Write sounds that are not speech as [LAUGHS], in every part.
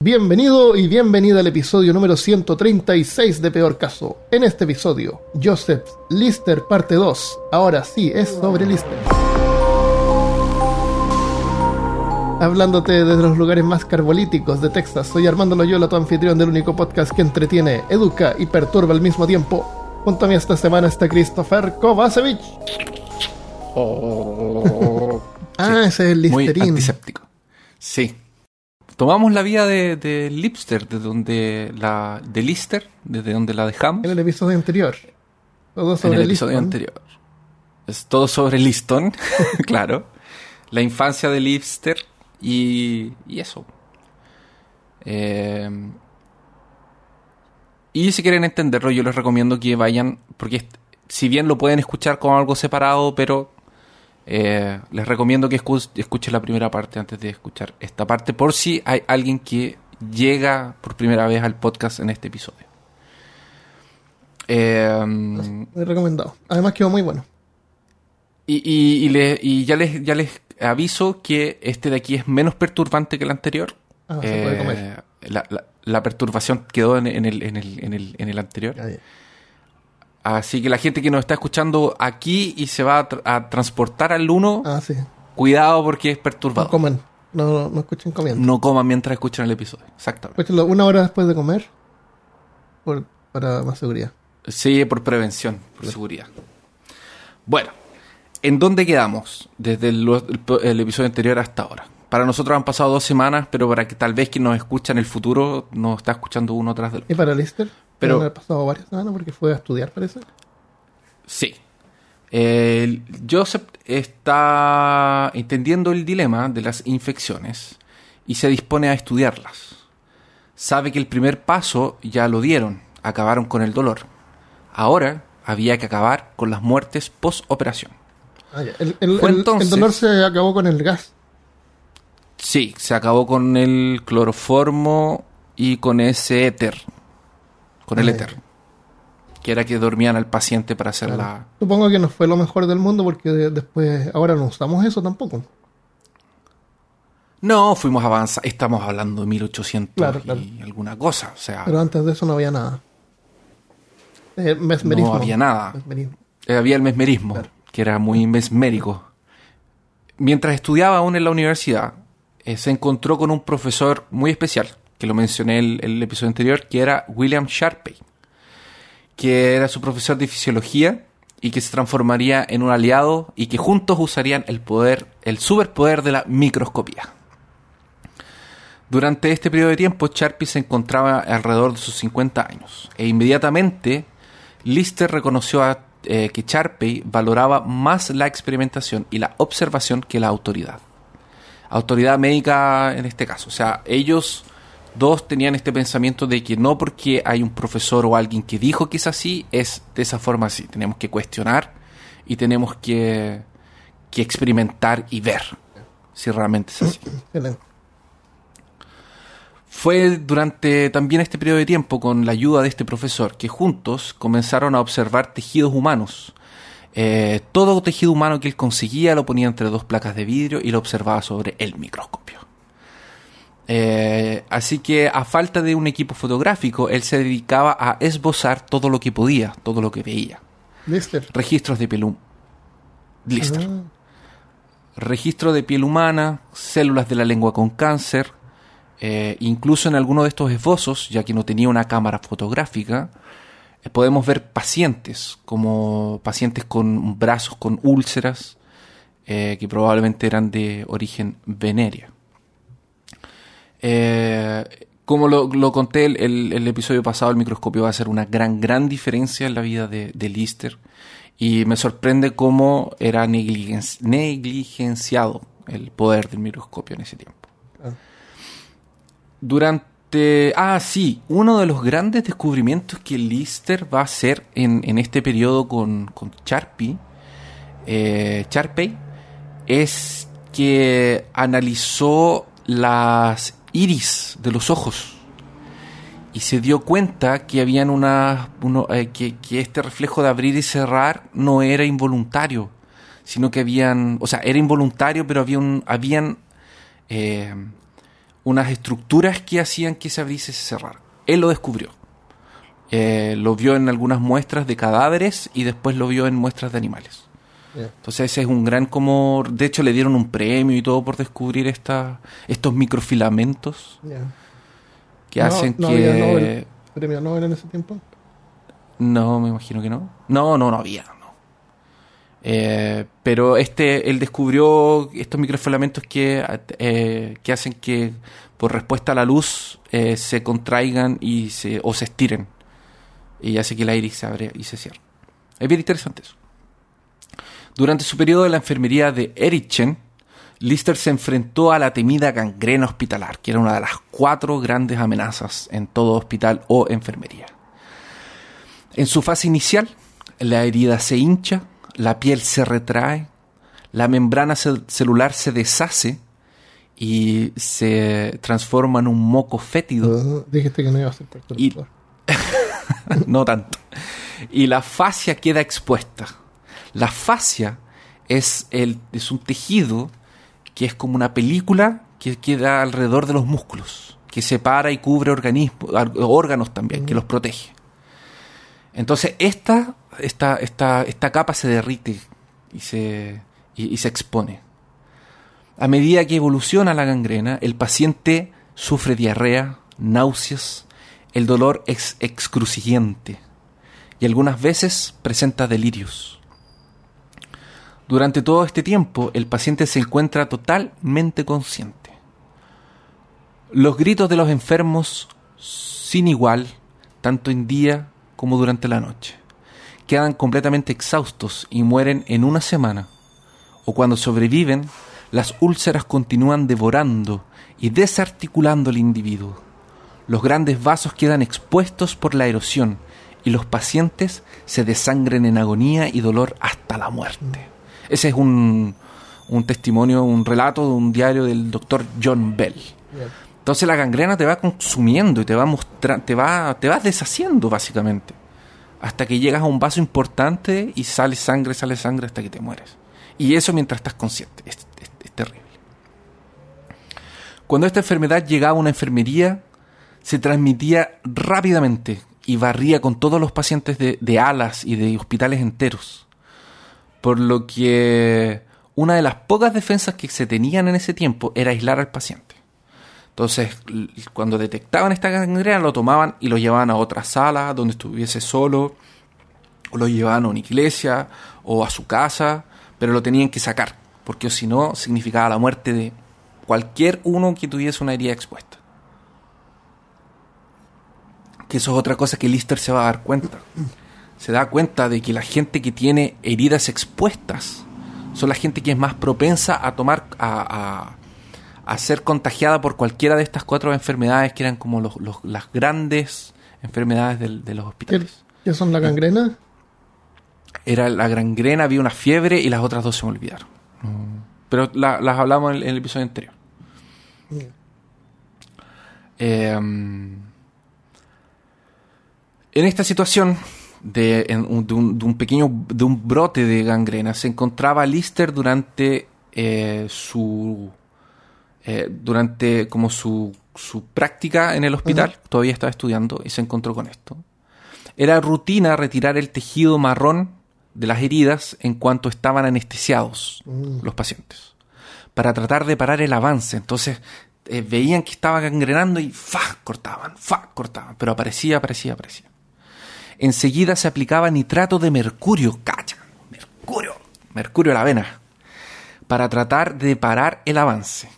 Bienvenido y bienvenida al episodio número 136 de Peor Caso. En este episodio, Joseph Lister parte 2. Ahora sí, es sobre Lister. Hablándote desde los lugares más carbolíticos de Texas, soy Armando Loyola, tu anfitrión del único podcast que entretiene, educa y perturba al mismo tiempo. Junto a mí esta semana está Christopher Kovacevic. [LAUGHS] ah, ese es el Muy Listerín. antiséptico. Sí. Tomamos la vía de, de Lipster, de donde la. de Lister, desde donde la dejamos. En el episodio anterior. Todo en sobre el episodio Liston. anterior. Es todo sobre Liston, [LAUGHS] claro. La infancia de Lister y, y eso. Eh, y si quieren entenderlo, yo les recomiendo que vayan, porque si bien lo pueden escuchar como algo separado, pero eh, les recomiendo que escu- escuchen la primera parte antes de escuchar esta parte, por si hay alguien que llega por primera vez al podcast en este episodio. Eh, recomendado. Además quedó muy bueno. y, y- y le- y ya les ya les aviso que este de aquí es menos perturbante que el anterior. Ah, se puede Eh, comer. La, la- la perturbación quedó en, en el, en, el, en, el, en el anterior. Ya. Así que la gente que nos está escuchando aquí y se va a, tra- a transportar al 1, Ah, sí. cuidado porque es No perturbador. coman. No, no escuchen comiendo. No coman mientras escuchan el episodio. Exactamente. Escúchenlo una hora después de comer. Por, para más seguridad. Sí, por prevención, por seguridad. Bueno, ¿en dónde quedamos desde el, el- el episodio anterior hasta ahora? Para nosotros han pasado dos semanas, pero para que tal vez quien nos escucha en el futuro nos está escuchando uno tras del otro. ¿Y para Lister? Pero- haber pasado varias semanas porque fue a estudiar, parece. Sí. El- Joseph está entendiendo el dilema de las infecciones y se dispone a estudiarlas. Sabe que el primer paso ya lo dieron, acabaron con el dolor. Ahora había que acabar con las muertes post-operación. Ah. El, dolor se acabó con el gas. Sí, se acabó con el cloroformo y con ese éter. Con el éter. Que era que dormían al paciente para hacer Claro. la... Supongo que no fue lo mejor del mundo porque de- después, ahora no usamos eso tampoco. No, fuimos avanzando. Estamos hablando de 1800 Claro, y claro. alguna cosa. O sea, Pero antes de eso no había nada. Eh, mesmerismo. no había nada. Eh, Había el mesmerismo, Claro. que era muy mesmérico. Mientras estudiaba aún en la universidad, eh, se encontró con un profesor muy especial, que lo mencioné el, el episodio anterior, que era William Sharpey, que era su profesor de fisiología y que se transformaría en un aliado y que juntos usarían el poder, el superpoder de la microscopía. Durante este periodo de tiempo, Sharpey se encontraba alrededor de sus 50 años e inmediatamente Lister reconoció eh, que Sharpey valoraba más la experimentación y la observación que la autoridad. Autoridad médica en este caso. O sea, ellos dos tenían este pensamiento de que no porque hay un profesor o alguien que dijo que es así, es de esa forma así. Tenemos que cuestionar y tenemos que, que experimentar y ver si realmente es así. [CLEARS THROAT] Fue durante también este periodo de tiempo, con la ayuda de este profesor, que juntos comenzaron a observar tejidos humanos. Eh, todo tejido humano que él conseguía lo ponía entre dos placas de vidrio y lo observaba sobre el microscopio. Eh, así que a falta de un equipo fotográfico, él se dedicaba a esbozar todo lo que podía, todo lo que veía. Lister. Registros de piel hum- Lister Ah, registro de piel humana, células de la lengua con cáncer, eh, incluso en alguno de estos esbozos, ya que no tenía una cámara fotográfica, eh, podemos ver pacientes, como pacientes con brazos con úlceras, eh, que probablemente eran de origen venérea. Eh, como lo, lo conté el, el- el episodio pasado, el microscopio va a hacer una gran, gran diferencia en la vida de, de Lister. Y me sorprende cómo era negligen- negligenciado el poder del microscopio en ese tiempo. Ah. Durante... Ah, sí, uno de los grandes descubrimientos que Lister va a hacer en, en este periodo con, con Sharpey, eh, es que analizó las iris de los ojos y se dio cuenta que habían una uno, eh, que, este reflejo de abrir y cerrar no era involuntario sino que habían o sea era involuntario pero había un habían eh, unas estructuras que hacían que se abriese y se. Él lo descubrió. Eh, lo vio en algunas muestras de cadáveres y después lo vio en muestras de animales. Entonces ese es un gran como... De hecho le dieron un premio y todo por descubrir esta, estos microfilamentos Ya. que No- hacen no que... había Nobel. ¿Premio Nobel en ese tiempo? No, me imagino que no. No, no, no había. No. Eh, pero este, él descubrió estos microfilamentos que, eh, que hacen que por respuesta a la luz eh, se contraigan y se, o se estiren. Y hace que el aire se abre y se cierre. Es bien interesante eso. Durante su periodo de la enfermería de Erichen, Lister se enfrentó a la temida gangrena hospitalar, que era una de las cuatro grandes amenazas en todo hospital o enfermería. En su fase inicial, la herida se hincha, la piel se retrae, la membrana cel- celular se deshace y se transforma en un moco fétido. Dijiste que no iba a ser Y- [LAUGHS] no tanto. Y la fascia queda expuesta. La fascia es, el, es un tejido que es como una película que queda alrededor de los músculos, que separa y cubre organismos, órganos también, que los protege. Entonces, esta, esta, esta, esta capa se derrite y se, y, y se expone. A medida que evoluciona la gangrena, el paciente sufre diarrea, náuseas, el dolor es excruciante y algunas veces presenta delirios. Durante todo este tiempo, el paciente se encuentra totalmente consciente. Los gritos de los enfermos, sin igual, tanto en día como durante la noche, quedan completamente exhaustos y mueren en una semana. O cuando sobreviven, las úlceras continúan devorando y desarticulando al individuo. Los grandes vasos quedan expuestos por la erosión y los pacientes se desangren en agonía y dolor hasta la muerte. Ese es un, un testimonio, un relato de un diario del doctor John Bell. Entonces la gangrena te va consumiendo y te va mostra te va, te vas deshaciendo básicamente. Hasta que llegas a un vaso importante y sale sangre, sale sangre hasta que te mueres. Y eso mientras estás consciente. Es, es- es terrible. Cuando esta enfermedad llegaba a una enfermería, se transmitía rápidamente y barría con todos los pacientes de, de alas y de hospitales enteros. Por lo que una de las pocas defensas que se tenían en ese tiempo era aislar al paciente. Entonces, cuando detectaban esta gangrena, lo tomaban y lo llevaban a otra sala donde estuviese solo, o lo llevaban a una iglesia o a su casa, pero lo tenían que sacar, porque si no, significaba la muerte de cualquier uno que tuviese una herida expuesta. Que eso es otra cosa que Lister se va a dar cuenta. Se da cuenta de que la gente que tiene heridas expuestas son la gente que es más propensa a tomar, a, a- a ser contagiada por cualquiera de estas cuatro enfermedades que eran como los- los- las grandes enfermedades del- de los ¿Qué, hospitales. qué son la gangrena? Era la gangrena, había una fiebre y las otras dos se me olvidaron. Pero la- las hablamos en el, en el episodio anterior. Eh, en esta situación de, en un, de un- de un pequeño de un brote de gangrena se encontraba Lister durante eh, su eh, durante como su, su práctica en el hospital todavía estaba estudiando y se encontró con esto era rutina retirar el tejido marrón de las heridas en cuanto estaban anestesiados Mm. los pacientes para tratar de parar el avance. Entonces eh, veían que estaba gangrenando y ¡fa! cortaban, ¡fa! cortaban, pero aparecía, aparecía, aparecía. Enseguida se aplicaba nitrato de mercurio, cacha, mercurio, mercurio a la vena, para tratar de parar el avance.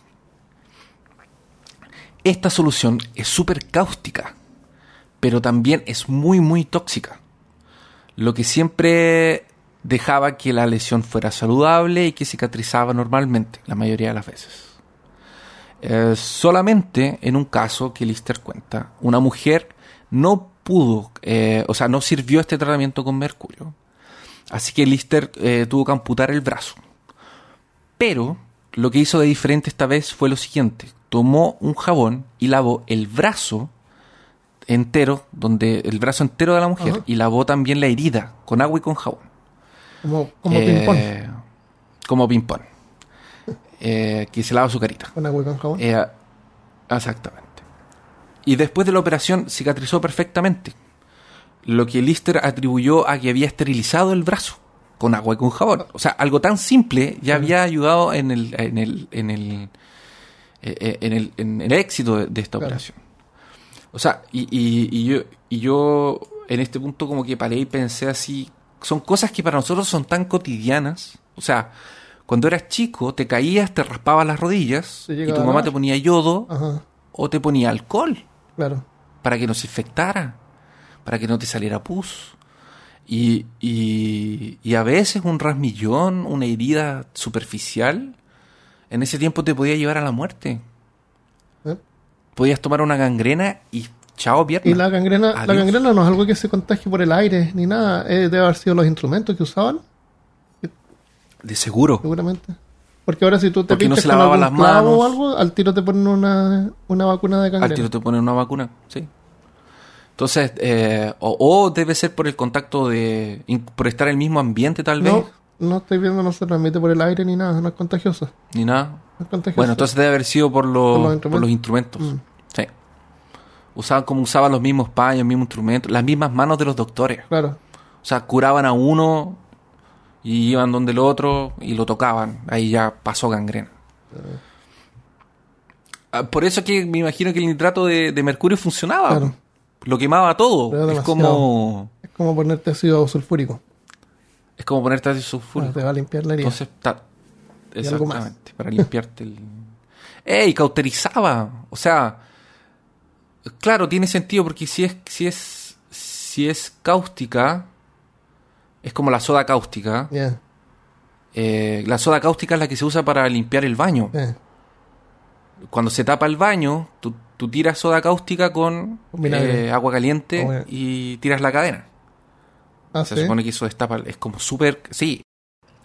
Esta solución es súper cáustica, pero también es muy, muy tóxica lo que siempre dejaba que la lesión fuera saludable y que cicatrizaba normalmente, la mayoría de las veces. Eh, solamente en un caso que Lister cuenta, una mujer no pudo, eh, o sea, no sirvió este tratamiento con mercurio. Así que Lister eh, tuvo que amputar el brazo. Pero lo que hizo de diferente esta vez fue lo siguiente. Tomó un jabón y lavó el brazo entero, donde el brazo entero de la mujer, Ajá. y lavó también la herida con agua y con jabón. Como, como Eh, ping-pong. Como ping-pong. Eh, que se lava su carita. Con agua y con jabón. Exactamente. Y después de la operación cicatrizó perfectamente. Lo que Lister atribuyó a que había esterilizado el brazo con agua y con jabón. O sea, algo tan simple ya había ayudado en el, en el, en el, eh, eh, en el, en el éxito de, de esta Claro. operación. O sea, y, y- y yo, y yo en este punto como que paré y pensé así, son cosas que para nosotros son tan cotidianas. O sea, cuando eras chico, te caías, te raspabas las rodillas y tu mamá te ponía yodo Ajá, o te ponía alcohol claro. para que no se infectara, para que no te saliera pus. Y, y, y a veces un rasmillón, una herida superficial, en ese tiempo te podía llevar a la muerte. ¿Eh? Podías tomar una gangrena y chao pierna. Y la gangrena, la gangrena no es algo que se contagie por el aire ni nada. Eh, debe haber sido los instrumentos que usaban, De seguro. seguramente. Porque ahora si tú te no pinchas se con lavaban algún las clavo manos. o algo, al tiro te ponen una, una vacuna de Al gangrena. tiro te ponen una vacuna, sí. Entonces, eh, o, o debe ser por el contacto de... por estar en el mismo ambiente tal vez, No, no estoy viendo, no se transmite por el aire ni nada, no es contagioso. ni nada. No es contagioso. Bueno, entonces debe haber sido por los, Por los por los instrumentos. Mm. Sí. Usaban como usaban los mismos paños, los mismos instrumentos, las mismas manos de los doctores. Claro, O sea, curaban a uno y iban donde el otro y lo tocaban. Ahí ya pasó gangrena. Ah, Por eso que me imagino que el nitrato de, de mercurio funcionaba. Claro. Lo quemaba todo. Pero Es demasiado. como, es como ponerte ácido sulfúrico. es como ponerte ácido sulfúrico. Te va a limpiar la herida. Entonces, ta- exactamente, para limpiarte el... ¡Ey! Cauterizaba. O sea, claro, tiene sentido porque si es, si es, si es cáustica, es como la soda cáustica. Eh, la soda cáustica es la que se usa para limpiar el baño. Cuando se tapa el baño, tú, tú tiras soda cáustica con eh, agua caliente bueno. y tiras la cadena. Ah, Se sí. supone que eso destapa, es como súper... Sí.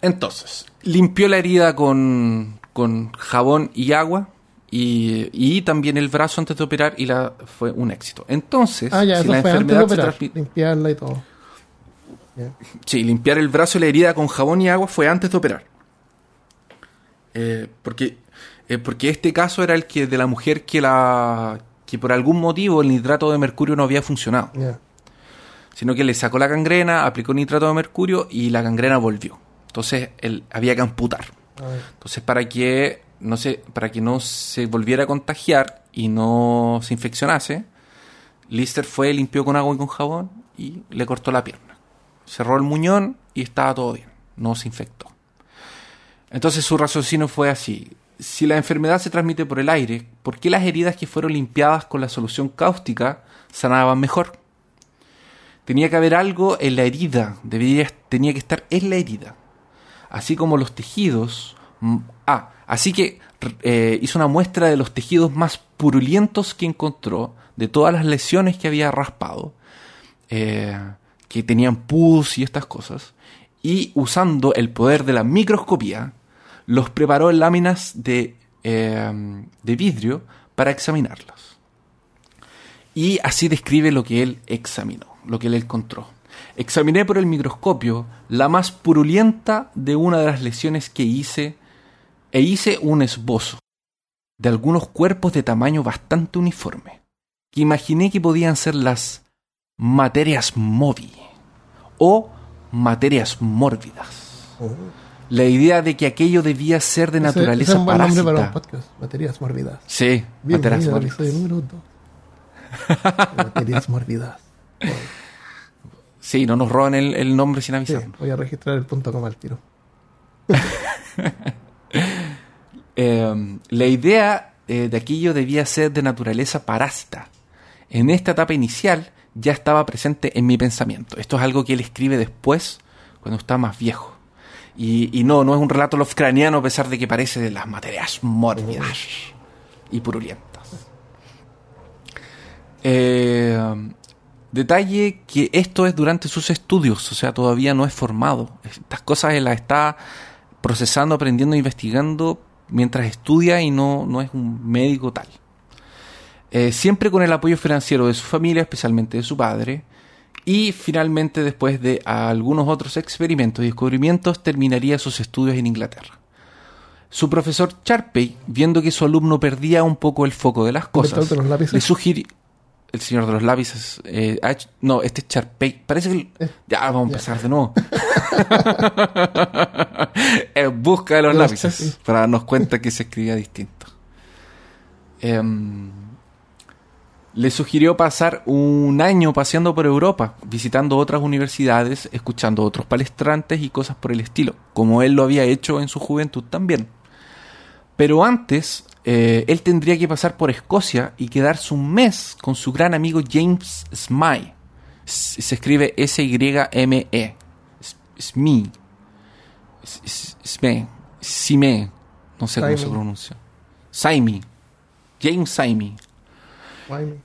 Entonces, limpió la herida con, con jabón y agua y, y también el brazo antes de operar y la, fue un éxito. Entonces, Ah, ya, si la fue antes de enfermedad se. Limpiarla y todo. Sí, limpiar el brazo y la herida con jabón y agua fue antes de operar. Eh, porque, eh, porque este caso era el que de la mujer que la que por algún motivo el nitrato de mercurio no había funcionado, sino que le sacó la gangrena, aplicó nitrato de mercurio y la gangrena volvió. Entonces él había que amputar. Entonces para que no se para que no se volviera a contagiar y no se infeccionase, Lister fue, limpió con agua y con jabón y le cortó la pierna. Cerró el muñón y estaba todo bien, no se infectó. Entonces su raciocinio fue así. Si la enfermedad se transmite por el aire, ¿por qué las heridas que fueron limpiadas con la solución cáustica sanaban mejor? Tenía que haber algo en la herida, debería, tenía que estar en la herida. Así como los tejidos. mm, Ah, así que eh, hizo una muestra de los tejidos más purulentos que encontró, de todas las lesiones que había raspado, eh, que tenían pus y estas cosas, y usando el poder de la microscopía, los preparó en láminas de, eh, de vidrio para examinarlas. Y así describe lo que él examinó, lo que él encontró. Examiné por el microscopio la más purulenta de una de las lesiones que hice e hice un esbozo de algunos cuerpos de tamaño bastante uniforme, que imaginé que podían ser las materias movi o materias mórbidas. Oh. La idea de que aquello debía ser de Ese- ese naturaleza es un buen nombre parásita. para un podcast. Materias mórbidas. Sí, materias Bienvenido al mórbidas. número 2. [LAUGHS] Materias mórbidas. Sí, no nos roban el, el nombre sin Sí, avisar. voy a registrar el punto coma al tiro. [LAUGHS] Eh, la idea eh, de aquello debía ser de naturaleza parásita. En esta etapa inicial ya estaba presente en mi pensamiento. Esto es algo que él escribe después, cuando está más viejo. Y, y no, no es un relato lovecraniano a pesar de que parece de las materias mórbidas y purulentas. Eh, detalle que esto es durante sus estudios, o sea, todavía no es formado. Estas cosas él las está procesando, aprendiendo, investigando mientras estudia y no, no es un médico tal. Eh, siempre con el apoyo financiero de su familia, especialmente de su padre, y finalmente después de algunos otros experimentos y descubrimientos terminaría sus estudios en Inglaterra. Su profesor Charpey, viendo que su alumno perdía un poco el foco de las cosas, ¿Inventor de los le sugirió... El señor de los lápices... eh, hecho- no, este es Charpey. Parece que... el- ya, vamos a empezar de nuevo. [LAUGHS] en busca de los lápices. Para darnos cuenta que se escribía distinto. Em, le sugirió pasar un año paseando por Europa, visitando otras universidades, escuchando otros palestrantes y cosas por el estilo, como él lo había hecho en su juventud también. Pero antes, eh, él tendría que pasar por Escocia y quedarse un mes con su gran amigo James Smythe. S- Se escribe S-Y-M-E. S- Smee. Sme. Sime. No sé cómo se pronuncia. Saimi. James Saimi.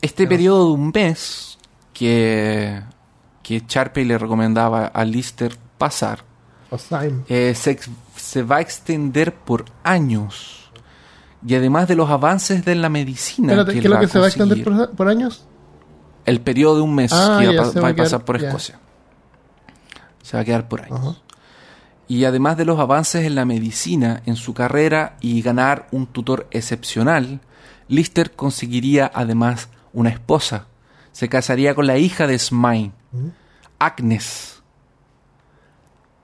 Este periodo de un mes que, que Sharpey le recomendaba a Lister pasar eh, se, va a extender por años. Y además de los avances de la medicina. Espérate, que ¿qué es lo que se va a extender por, por años? El periodo de un mes Ah, que va, a pasar por. Escocia. Se va a quedar por años. Y además de los avances en la medicina en su carrera y ganar un tutor excepcional, Lister conseguiría además una esposa. Se casaría con la hija de Smythe, Agnes.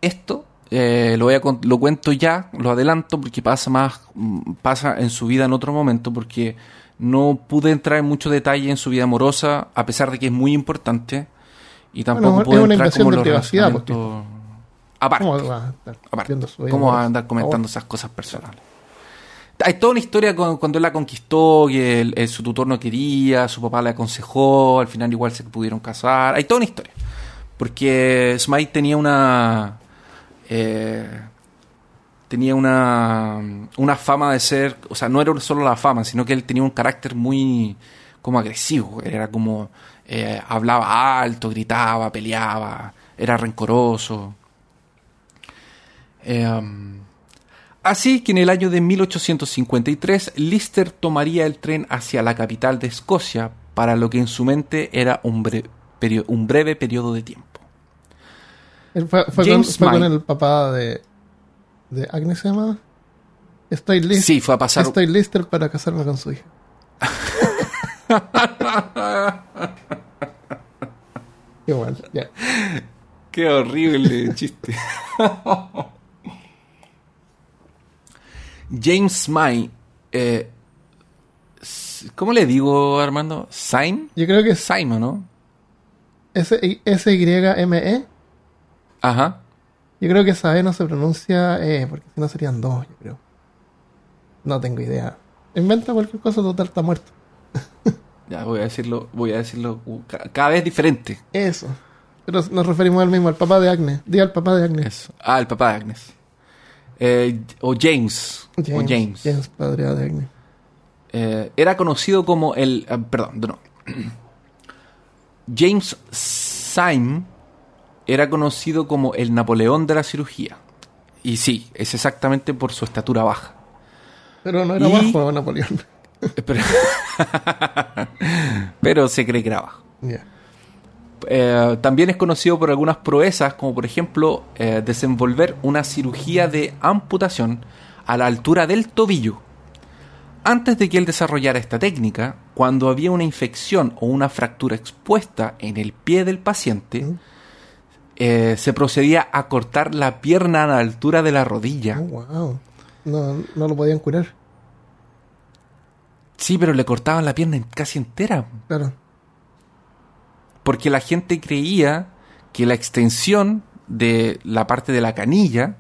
Esto eh, lo, voy a, lo cuento ya, lo adelanto porque pasa más mm, pasa en su vida en otro momento porque no pude entrar en mucho detalle en su vida amorosa a pesar de que es muy importante y tampoco Bueno, pude es una entrar como de los privacidad, porque- relacionamientos- aparte ¿Cómo va a estar aparte. viendo su vida ¿Cómo va a andar comentando esas cosas personales? Hay toda una historia con- cuando él la conquistó, que el- su tutor no quería, su papá le aconsejó, al final igual se pudieron casar. Hay toda una historia. Porque Smite tenía una. eh, tenía una. Una fama de ser. O sea, no era solo la fama, sino que él tenía un carácter muy. como agresivo. Era como. eh, hablaba alto, gritaba, peleaba, era rencoroso. Eh, um, así que en el año de 1853, Lister tomaría el tren hacia la capital de Escocia para lo que en su mente era un, bre- perio- un breve periodo de tiempo. Fue, fue con, fue el papá de, de Agnes, ¿se llama? Estoy listo. Sí, fue a pasar. Estoy listo para casarme con su hija. [LAUGHS] Igual, ya. Qué horrible chiste. [LAUGHS] James Smythe. eh, ¿Cómo le digo, Armando? ¿Simon? Yo creo que es Simon, ¿no? S-Y-M-E. Ajá. Yo creo que esa E no se pronuncia E, porque si no serían dos, yo creo. No tengo idea. Inventa cualquier cosa, total está muerto. [LAUGHS] Ya voy a decirlo, voy a decirlo uh, ca- cada vez diferente. Eso. Pero nos referimos al mismo, al papá de Agnes. Di al papá de Agnes. Eso. Ah, el papá de Agnes. Eh, o James. O James. James, padre de Agnes. Eh, era conocido como el. ah, perdón, no. [CLEARS THROAT] James Syme era conocido como el Napoleón de la cirugía. Y sí, es exactamente por su estatura baja. Pero no era Y- bajo Napoleón. Eh, [LAUGHS] Pero, [LAUGHS] pero se cree que era bajo. Ya. Eh, también es conocido por algunas proezas, como por ejemplo eh, desenvolver una cirugía de amputación a la altura del tobillo. Antes de que él desarrollara esta técnica, cuando había una infección o una fractura expuesta en el pie del paciente, Mm. eh, se procedía a cortar la pierna a la altura de la rodilla. Oh, wow. No, no lo podían curar. Sí, pero le cortaban la pierna casi entera. Claro. Porque la gente creía que la extensión de la parte de la canilla,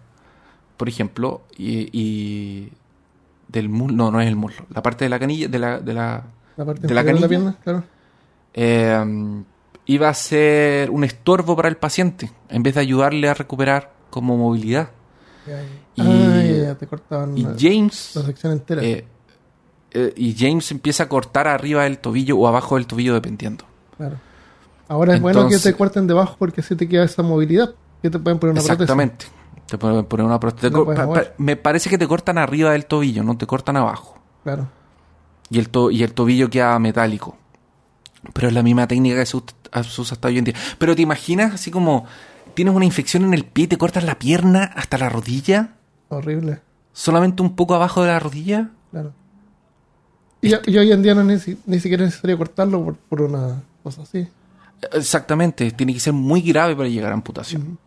por ejemplo, y, y del muslo, no, no es el muslo, la parte de la canilla, de la, de la, La parte ¿De la canilla? pierna, claro. eh, iba a ser un estorbo para el paciente, en vez de ayudarle a recuperar como movilidad. Y- Ah, te Y la, James, la sección entera. eh, eh, y James empieza a cortar arriba del tobillo o abajo del tobillo, dependiendo. Claro. Ahora es bueno que te corten debajo porque así te queda esa movilidad. Que te pueden poner una prótesis. Exactamente. Te pueden poner una prótesis. No puedes Pa- pa- mover. me parece que te cortan arriba del tobillo, no te cortan abajo. Claro. Y el, to- y el tobillo queda metálico. Pero es la misma técnica que se, usa hasta hoy en día. Pero te imaginas así como tienes una infección en el pie y te cortas la pierna hasta la rodilla. Horrible. solamente un poco abajo de la rodilla. Claro. Y, y hoy en día no es ni, ni siquiera es necesario cortarlo por, por una cosa así. Exactamente, tiene que ser muy grave para llegar a amputación.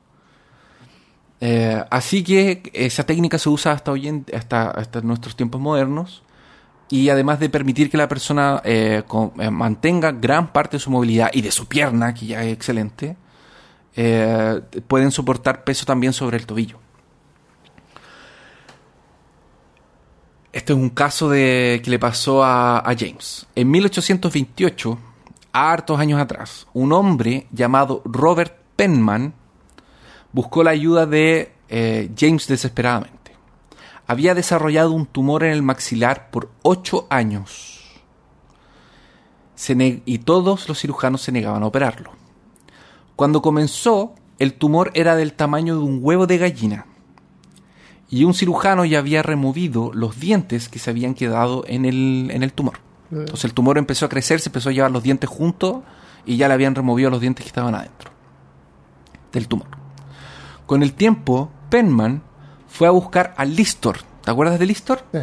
Eh, así que esa técnica se usa hasta hoy en, hasta, hasta nuestros tiempos modernos y además de permitir que la persona eh, con- eh, mantenga gran parte de su movilidad y de su pierna, que ya es excelente, eh, pueden soportar peso también sobre el tobillo. Este es un caso de, que le pasó a, a James. En 1828, hartos años atrás, un hombre llamado Robert Penman buscó la ayuda de eh, James desesperadamente. Había desarrollado un tumor en el maxilar por ocho años y todos los cirujanos se negaban a operarlo. Cuando comenzó, el tumor era del tamaño de un huevo de gallina y un cirujano ya había removido los dientes que se habían quedado en el, en el tumor. Entonces el tumor empezó a crecer, se empezó a llevar los dientes juntos y ya le habían removido los dientes que estaban adentro del tumor. Con el tiempo, Penman fue a buscar a Listor. ¿Te acuerdas de Listor? Sí.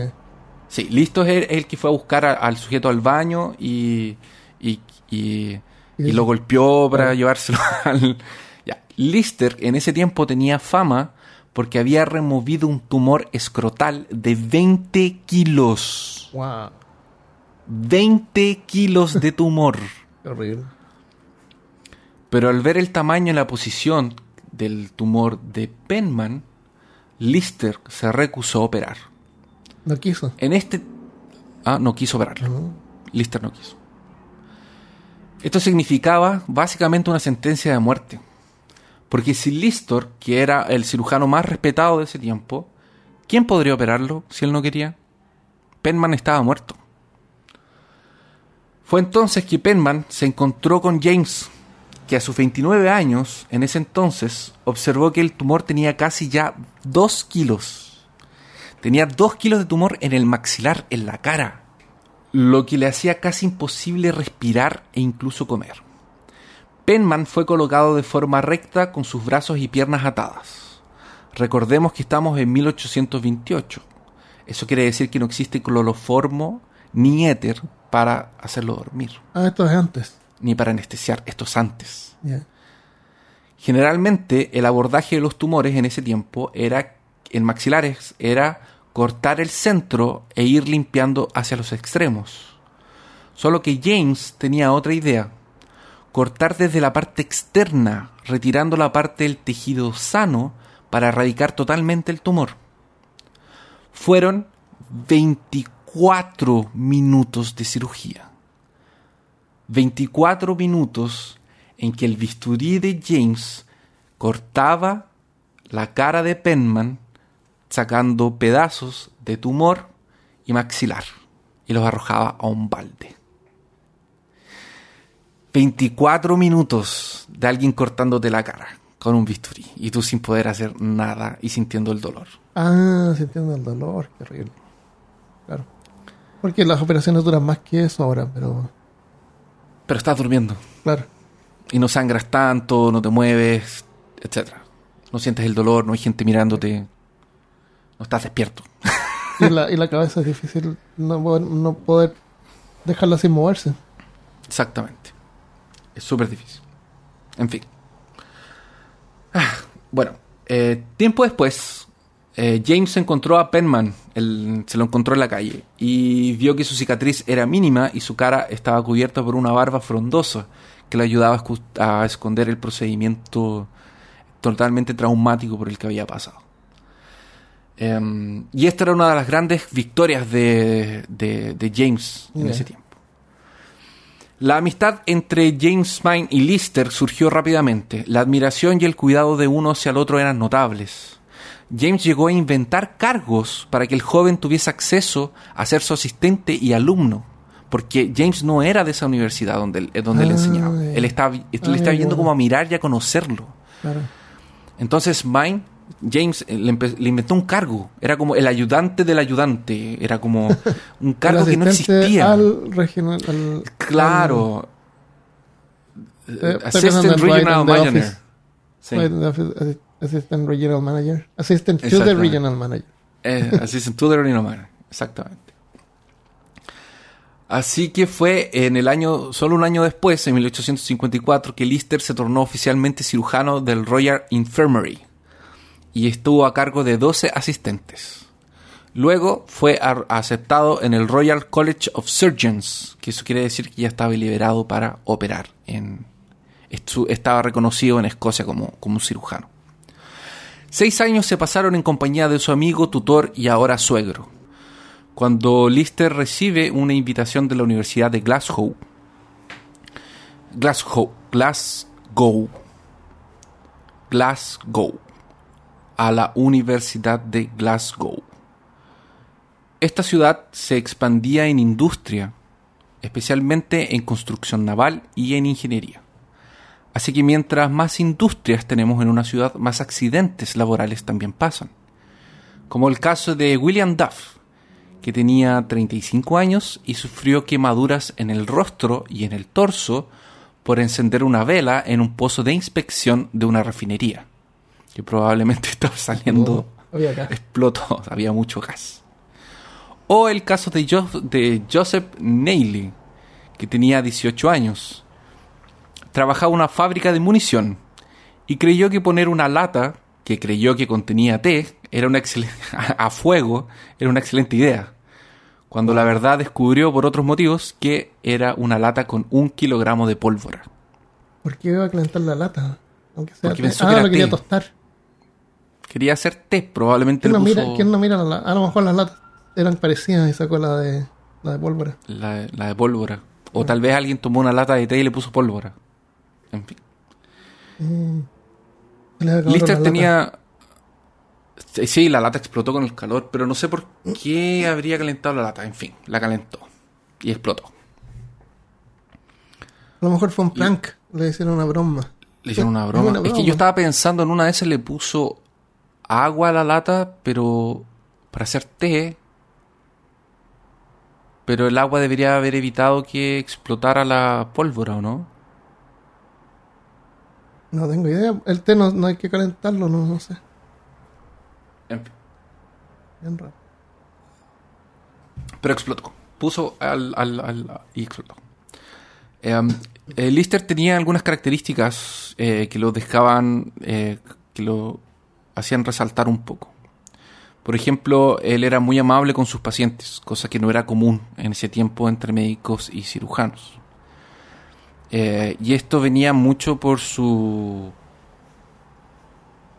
Sí, Listor es el, el que fue a buscar a- al sujeto al baño y, y, y- y lo golpeó para llevárselo [LAUGHS] al... Ya. Lister en ese tiempo tenía fama porque había removido un tumor escrotal de 20 kilos. Wow. 20 kilos de tumor. [LAUGHS] Horrible. Pero al ver el tamaño y la posición del tumor de Penman, Lister se recusó a operar. No quiso. En este... Ah, no quiso operarlo. Lister no quiso. Esto significaba básicamente una sentencia de muerte. Porque si Lister, que era el cirujano más respetado de ese tiempo, ¿quién podría operarlo si él no quería? Penman estaba muerto. Fue entonces que Penman se encontró con James, que a sus 29 años, en ese entonces, observó que el tumor tenía casi ya 2 kilos. Tenía 2 kilos de tumor en el maxilar, en la cara, lo que le hacía casi imposible respirar e incluso comer. Penman fue colocado de forma recta con sus brazos y piernas atadas. Recordemos que estamos en 1828. Eso quiere decir que no existe cloroformo ni éter para hacerlo dormir, Ah, esto es antes. ni para anestesiar. Esto es antes. Generalmente el abordaje de los tumores en ese tiempo era en maxilares era cortar el centro e ir limpiando hacia los extremos. Solo que James tenía otra idea. Cortar desde la parte externa, retirando la parte del tejido sano para erradicar totalmente el tumor. Fueron 24 minutos de cirugía. 24 minutos en que el bisturí de James cortaba la cara de Penman sacando pedazos de tumor y maxilar y los arrojaba a un balde. 24 minutos de alguien cortándote la cara con un bisturí y tú sin poder hacer nada y sintiendo el dolor. Ah, sintiendo el dolor. Qué horrible. Porque las operaciones duran más que eso ahora, pero... Pero estás durmiendo Claro. y no sangras tanto, no te mueves, etcétera. No sientes el dolor, no hay gente mirándote, no estás despierto. Y la, [LAUGHS] y la cabeza es difícil no, poder- no poder dejarla sin moverse. Exactamente. Es súper difícil. En fin. Ah, bueno, eh, tiempo después, eh, James encontró a Penman, el- se lo encontró en la calle, y vio que su cicatriz era mínima y su cara estaba cubierta por una barba frondosa que le ayudaba a, esconder el procedimiento totalmente traumático por el que había pasado. Em, y esta era una de las grandes victorias de, de- de James en ese tiempo. La amistad entre James Mine y Lister surgió rápidamente. La admiración y el cuidado de uno hacia el otro eran notables. James llegó a inventar cargos para que el joven tuviese acceso a ser su asistente y alumno, porque James no era de esa universidad donde él, eh, él Ah, enseñaba. Él estaba, él Ah, estaba ya, yendo como a mirar y a conocerlo. Claro. Entonces Mine, James eh, le, inventó un cargo. Era como el ayudante del ayudante. Era como [LAUGHS] un cargo que no existía. Al regional. al- Claro. Eh, Assistant Regional Manager. Sí. The Assistant Regional Manager. Assistant to the. Regional Manager. Eh, Assistant Tutor y no más. Exactamente. Así que fue en el año, solo un año después, en 1854, que Lister se tornó oficialmente cirujano del Royal Infirmary y estuvo a cargo de 12 asistentes. Luego fue aceptado en el Royal College of Surgeons, que eso quiere decir que ya estaba liberado para operar. En, estaba reconocido en Escocia como, como un cirujano. Seis años se pasaron en compañía de su amigo, tutor y ahora suegro. Cuando Lister recibe una invitación de la Universidad de Glasgow, Glasgow, Glasgow, Glasgow, a la Universidad de Glasgow. Esta ciudad se expandía en industria, especialmente en construcción naval y en ingeniería. Así que mientras más industrias tenemos en una ciudad, más accidentes laborales también pasan. Como el caso de William Duff, que tenía 35 años y sufrió quemaduras en el rostro y en el torso por encender una vela en un pozo de inspección de una refinería, que probablemente [LAUGHS] estaba saliendo Oh, había explotó, había mucho gas. O el caso de, Jo- de Joseph Neely, que tenía 18 años. Trabajaba una fábrica de munición y creyó que poner una lata que creyó que contenía té era una [LAUGHS] a fuego era una excelente idea. Cuando la verdad descubrió por otros motivos que era una lata con un kilogramo de pólvora. ¿Por qué iba a calentar la lata? Aunque sea Porque té. pensó ah, que era lo quería tostar. Quería hacer té, probablemente ¿Quién no, puso mira, ¿Quién no mira la lata? A lo mejor las latas eran parecidas y sacó la de, la de pólvora. la, la de pólvora. O tal vez alguien tomó una lata de té y le puso pólvora. En fin. Acabaron Lister tenía. Sí, la lata explotó con el calor, pero no sé por qué habría calentado la lata. En fin, la calentó y explotó. A lo mejor fue un prank. Le hicieron una broma. Le hicieron una [LAUGHS] broma. una Es que yo estaba pensando en una de esas le puso agua a la lata, pero para hacer té. Pero el agua debería haber evitado que explotara la pólvora, ¿o no? No tengo idea. El té no, no hay que calentarlo, no, no sé. En fin. Bien raro. Pero explotó. Puso al, al- al- y explotó. Em, eh, Lister tenía algunas características eh, que lo dejaban, eh, que lo hacían resaltar un poco. Por ejemplo, él era muy amable con sus pacientes, cosa que no era común en ese tiempo entre médicos y cirujanos. Eh, y esto venía mucho por su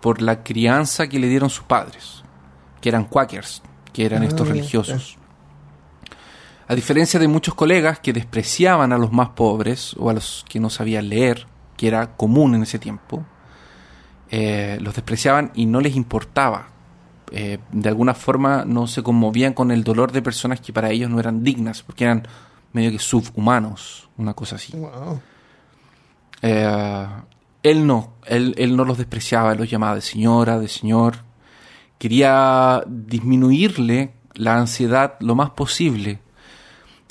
por la crianza que le dieron sus padres, que eran quakers, que eran Ah, estos religiosos. A diferencia de muchos colegas que despreciaban a los más pobres o a los que no sabían leer, que era común en ese tiempo, eh, los despreciaban y no les importaba. Eh, de alguna forma no se conmovían con el dolor de personas que para ellos no eran dignas, porque eran medio que subhumanos, una cosa así. Wow. Eh, él no, él, él no los despreciaba, él los llamaba de señora, de señor. Quería disminuirle la ansiedad lo más posible.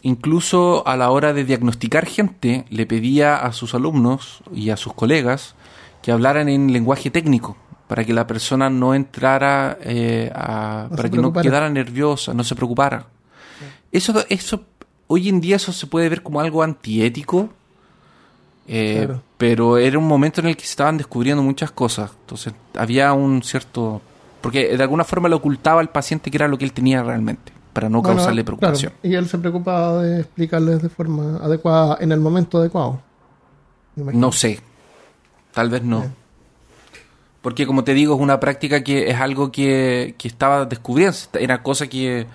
Incluso a la hora de diagnosticar gente, le pedía a sus alumnos y a sus colegas que hablaran en lenguaje técnico, para que la persona no entrara, eh, a- No para que no preocupara. quedara nerviosa, no se preocupara. Eso, eso, hoy en día eso se puede ver como algo antiético, eh, Claro. pero era un momento en el que se estaban descubriendo muchas cosas. Entonces había un cierto... Porque de alguna forma le ocultaba al paciente que era lo que él tenía realmente, para no Bueno, causarle claro, preocupación. y él se preocupaba de explicarles de forma adecuada en el momento adecuado. No sé. Tal vez no. Porque como te digo, es una práctica que es algo que, que estaba descubriendo. Era cosa que,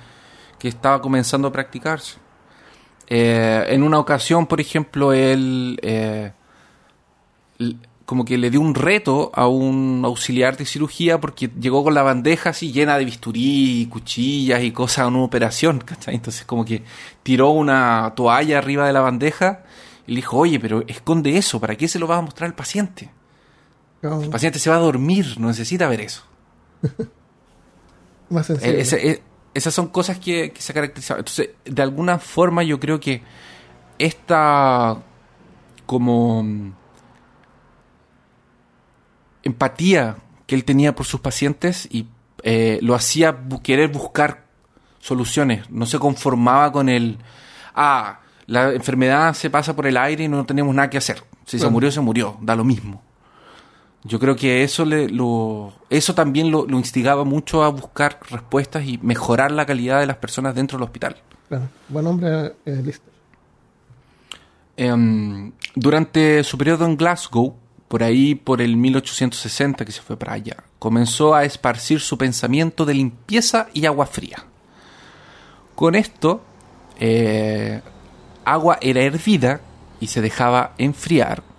que estaba comenzando a practicarse. Eh, en una ocasión, por ejemplo, él eh, como que le dio un reto a un auxiliar de cirugía porque llegó con la bandeja así llena de bisturí y cuchillas y cosas en una operación, ¿cachai? Entonces como que tiró una toalla arriba de la bandeja y le dijo, oye, pero esconde eso, ¿para qué se lo vas a mostrar al paciente? El paciente se va a dormir, no necesita ver eso. [LAUGHS] más sencillo. Ese- esas son cosas que, que se caracterizaban. Entonces, de alguna forma yo creo que esta como mm, empatía que él tenía por sus pacientes y eh, lo hacía bu- querer buscar soluciones. No se conformaba con el, ah, la enfermedad se pasa por el aire y no tenemos nada que hacer. Si se murió, se murió, da lo mismo. Yo creo que eso le, lo, eso también lo, lo instigaba mucho a buscar respuestas y mejorar la calidad de las personas dentro del hospital. Claro. Buen hombre, eh, Lister. Em, durante su periodo en Glasgow, por ahí por el 1860 que se fue para allá, comenzó a esparcir su pensamiento de limpieza y agua fría. Con esto, eh, agua era hervida y se dejaba enfriar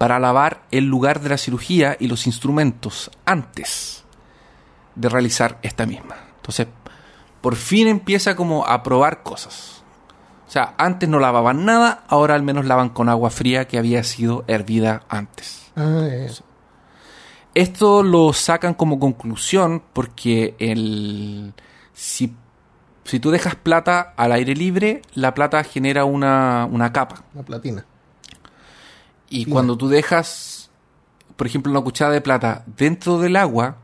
para lavar el lugar de la cirugía y los instrumentos antes de realizar esta misma. Entonces, por fin empieza como a probar cosas. O sea, antes no lavaban nada, ahora al menos lavan con agua fría que había sido hervida antes. Ah, Esto lo sacan como conclusión porque el si, si tú dejas plata al aire libre, la plata genera una, una capa. la platina. Y cuando tú dejas, por ejemplo, una cuchara de plata dentro del agua,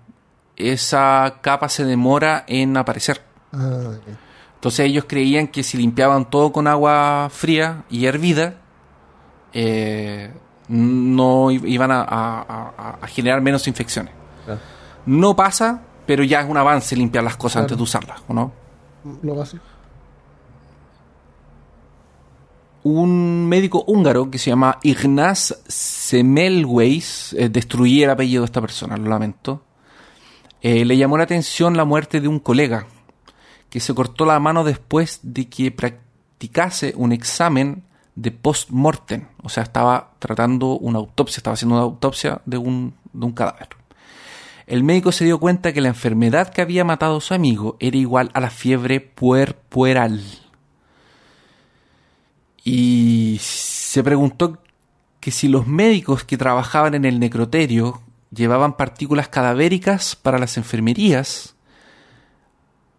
esa capa se demora en aparecer. Ah. Entonces ellos creían que si limpiaban todo con agua fría y hervida, eh, no iban a, a- a- a generar menos infecciones. No pasa, pero ya es un avance limpiar las cosas Claro. antes de usarlas, ¿o no? Lo básico. Un médico húngaro que se llama Ignaz Semmelweis, eh, destruí el apellido de esta persona, lo lamento, eh, le llamó la atención la muerte de un colega que se cortó la mano después de que practicase un examen de post-mortem, o sea, estaba tratando una autopsia, estaba haciendo una autopsia de un, de un cadáver. El médico se dio cuenta que la enfermedad que había matado a su amigo era igual a la fiebre puerperal. Y se preguntó que si los médicos que trabajaban en el necroterio llevaban partículas cadavéricas para las enfermerías,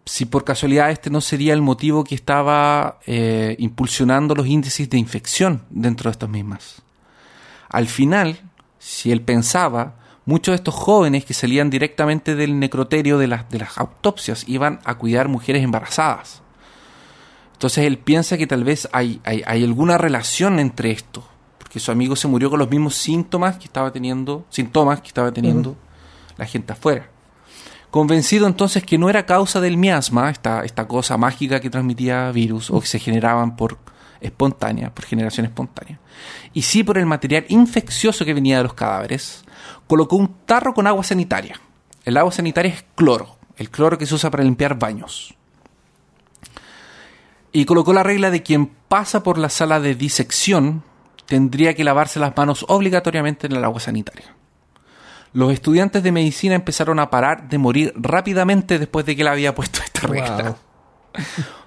si por casualidad este no sería el motivo que estaba eh, impulsionando los índices de infección dentro de estas mismas. Al final, si él pensaba, muchos de estos jóvenes que salían directamente del necroterio de de las autopsias iban a cuidar mujeres embarazadas. Entonces él piensa que tal vez hay, hay, hay alguna relación entre esto, porque su amigo se murió con los mismos síntomas que estaba teniendo, síntomas que estaba teniendo la gente afuera. Convencido entonces que no era causa del miasma, esta, esta cosa mágica que transmitía virus o que se generaban por espontánea, por generación espontánea, y sí por el material infeccioso que venía de los cadáveres, colocó un tarro con agua sanitaria. El agua sanitaria es cloro, el cloro que se usa para limpiar baños. Y colocó la regla de quien pasa por la sala de disección tendría que lavarse las manos obligatoriamente en el agua sanitaria. Los estudiantes de medicina empezaron a parar de morir rápidamente después de que él había puesto esta regla, Wow.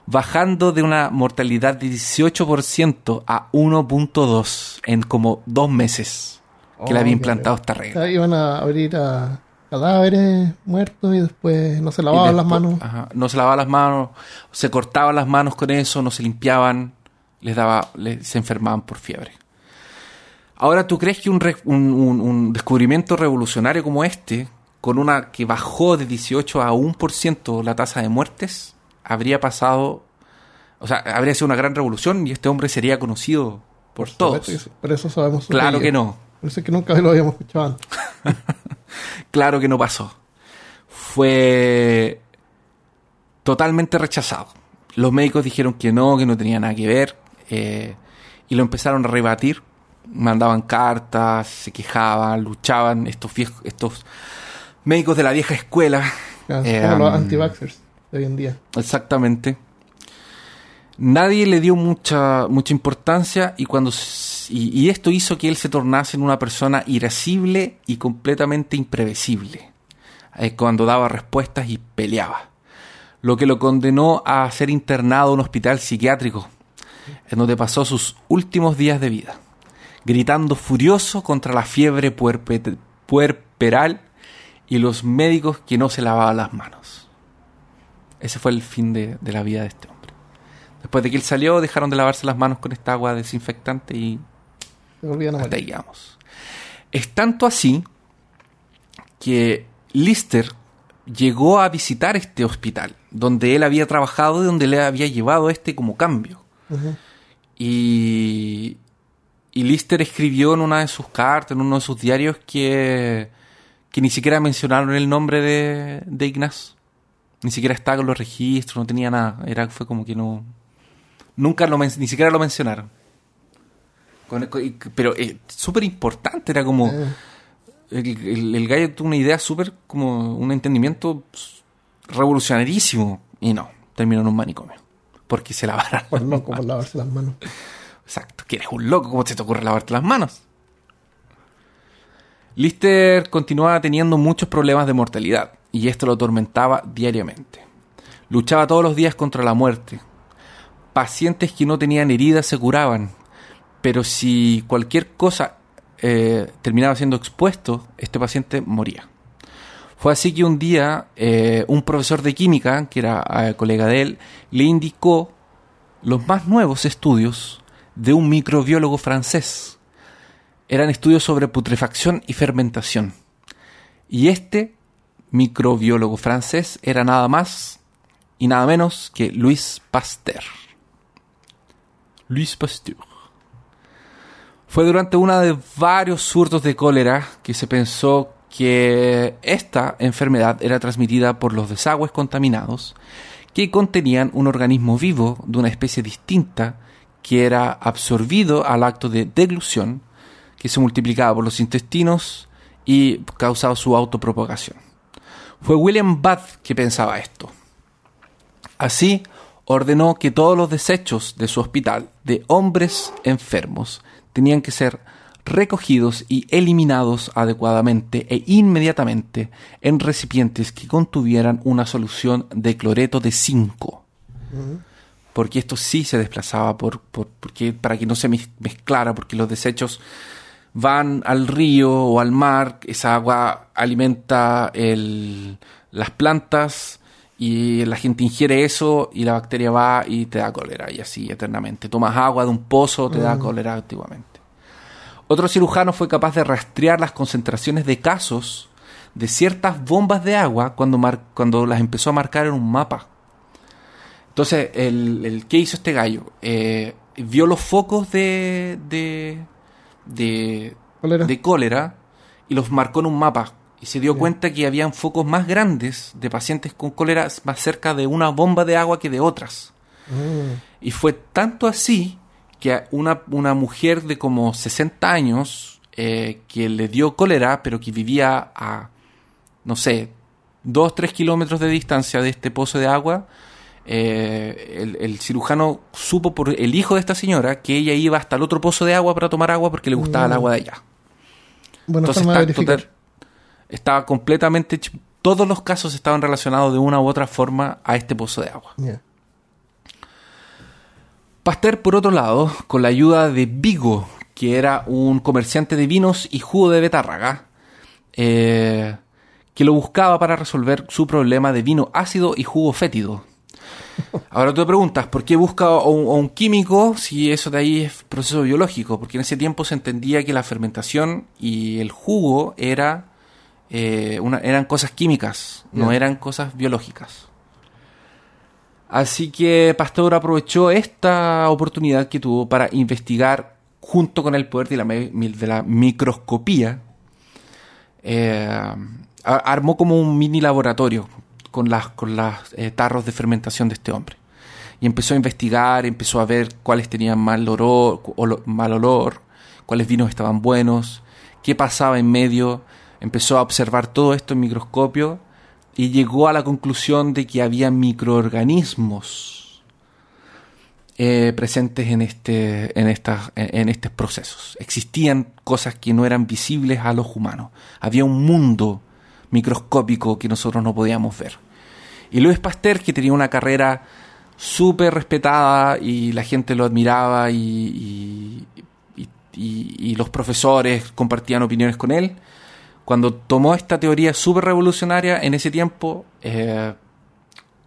bajando de una mortalidad de 18% a 1.2 en como dos meses que le Oh, había implantado esta regla. Iban a abrir a cadáveres muertos y después no se lavaban las manos. ajá, no se lavaban las manos, se cortaban las manos con eso, no se limpiaban, les daba, les- se enfermaban por fiebre. Ahora, ¿tú crees que un, re- un- un- un descubrimiento revolucionario como este, con una que bajó de 18 a 1% la tasa de muertes, habría pasado, o sea, habría sido una gran revolución y este hombre sería conocido por, todos? Por eso sabemos Claro que no. Es que nunca lo habíamos escuchado antes. [LAUGHS] Claro que no pasó. Fue totalmente rechazado. Los médicos dijeron que no, que no tenía nada que ver, eh, y lo empezaron a rebatir. Mandaban cartas, se quejaban, luchaban estos viejos, estos médicos de la vieja escuela. Claro, Eh, como los anti-vaxxers de hoy en día. Exactamente. Nadie le dio mucha, mucha importancia y, cuando, y, esto hizo que él se tornase en una persona irascible y completamente imprevisible. cuando daba respuestas y peleaba. Lo que lo condenó a ser internado en un hospital psiquiátrico, en donde pasó sus últimos días de vida, gritando furioso contra la fiebre puerpe- puerperal y los médicos que no se lavaban las manos. Ese fue el fin de, de la vida de este hombre. Después de que él salió, dejaron de lavarse las manos con esta agua desinfectante y hasta ahí llegamos. Es tanto así que Lister llegó a visitar este hospital, donde él había trabajado y donde le había llevado este como cambio. Y, y Lister escribió en una de sus cartas, en uno de sus diarios, que, que ni siquiera mencionaron el nombre de, de Ignaz. Ni siquiera estaba con los registros, no tenía nada. Era, fue como que no. Nunca lo ni siquiera lo mencionaron. pero es súper importante, era como. Eh. El, el, gallo tuvo una idea súper, como un entendimiento revolucionarísimo. Y no, terminó en un manicomio. Porque se lavaron. Por loco, por lavarse las manos. Exacto, que eres un loco, ¿cómo se te ocurre lavarte las manos? Lister continuaba teniendo muchos problemas de mortalidad y esto lo atormentaba diariamente. Luchaba todos los días contra la muerte. Pacientes que no tenían heridas se curaban, pero si cualquier cosa eh, terminaba siendo expuesto, este paciente moría. Fue así que un día eh, un profesor de química, que era eh, colega de él, le indicó los más nuevos estudios de un microbiólogo francés. Eran estudios sobre putrefacción y fermentación. Y este microbiólogo francés era nada más y nada menos que Louis Pasteur. Louis Pasteur. Fue durante uno de varios surtos de cólera que se pensó que esta enfermedad era transmitida por los desagües contaminados que contenían un organismo vivo de una especie distinta que era absorbido al acto de deglución, que se multiplicaba por los intestinos y causaba su autopropagación. Fue William Bath que pensaba esto. Así, ordenó que todos los desechos de su hospital de hombres enfermos. Tenían que ser recogidos y eliminados adecuadamente e inmediatamente en recipientes que contuvieran una solución de cloreto de zinco porque esto sí se desplazaba por, porque, para que no se mezclara, porque los desechos van al río o al mar, esa agua alimenta las plantas y la gente ingiere eso y la bacteria va y te da cólera y así eternamente. Tomas agua de un pozo, te da mm. cólera activamente. Otro cirujano fue capaz de rastrear las concentraciones de casos de ciertas bombas de agua cuando, cuando las empezó a marcar en un mapa. Entonces, el, el ¿qué hizo este gallo? Eh, vio los focos de, de, de, ¿Cólera? y los marcó en un mapa. Y se dio cuenta que habían focos más grandes de pacientes con cólera más cerca de una bomba de agua que de otras. Mm. Y fue tanto así que una, una mujer de como 60 años eh, que le dio cólera, pero que vivía a, no sé, 2, 3 kilómetros de distancia de este pozo de agua, eh, el, cirujano supo por el hijo de esta señora que ella iba hasta el otro pozo de agua para tomar agua porque le gustaba el mm. agua de allá. Bueno, Entonces estaba completamente... Todos los casos estaban relacionados de una u otra forma a este pozo de agua. Pasteur, por otro lado, con la ayuda de Vigo, que era un comerciante de vinos y jugo de betárraga, eh, que lo buscaba para resolver su problema de vino ácido y jugo fétido. [LAUGHS] Ahora tú te preguntas, ¿por qué busca a un, químico si eso de ahí es proceso biológico? Porque en ese tiempo se entendía que la fermentación y el jugo era, eh, eran cosas químicas, no eran cosas biológicas. Así que Pasteur aprovechó esta oportunidad que tuvo para investigar junto con el poder de la, de la microscopía. Eh, armó como un mini laboratorio con las con las eh, tarros de fermentación de este hombre. Y empezó a investigar, empezó a ver cuáles tenían mal olor, mal olor, cuáles vinos estaban buenos, qué pasaba en medio, empezó a observar todo esto en microscopio y llegó a la conclusión de que había microorganismos eh, presentes en, este, en, estas, en estos procesos. Existían cosas que no eran visibles a los humanos. Había un mundo microscópico que nosotros no podíamos ver. Y Luis Pasteur, que tenía una carrera súper respetada y la gente lo admiraba y, y, los profesores compartían opiniones con él, cuando tomó esta teoría súper revolucionaria en ese tiempo, eh,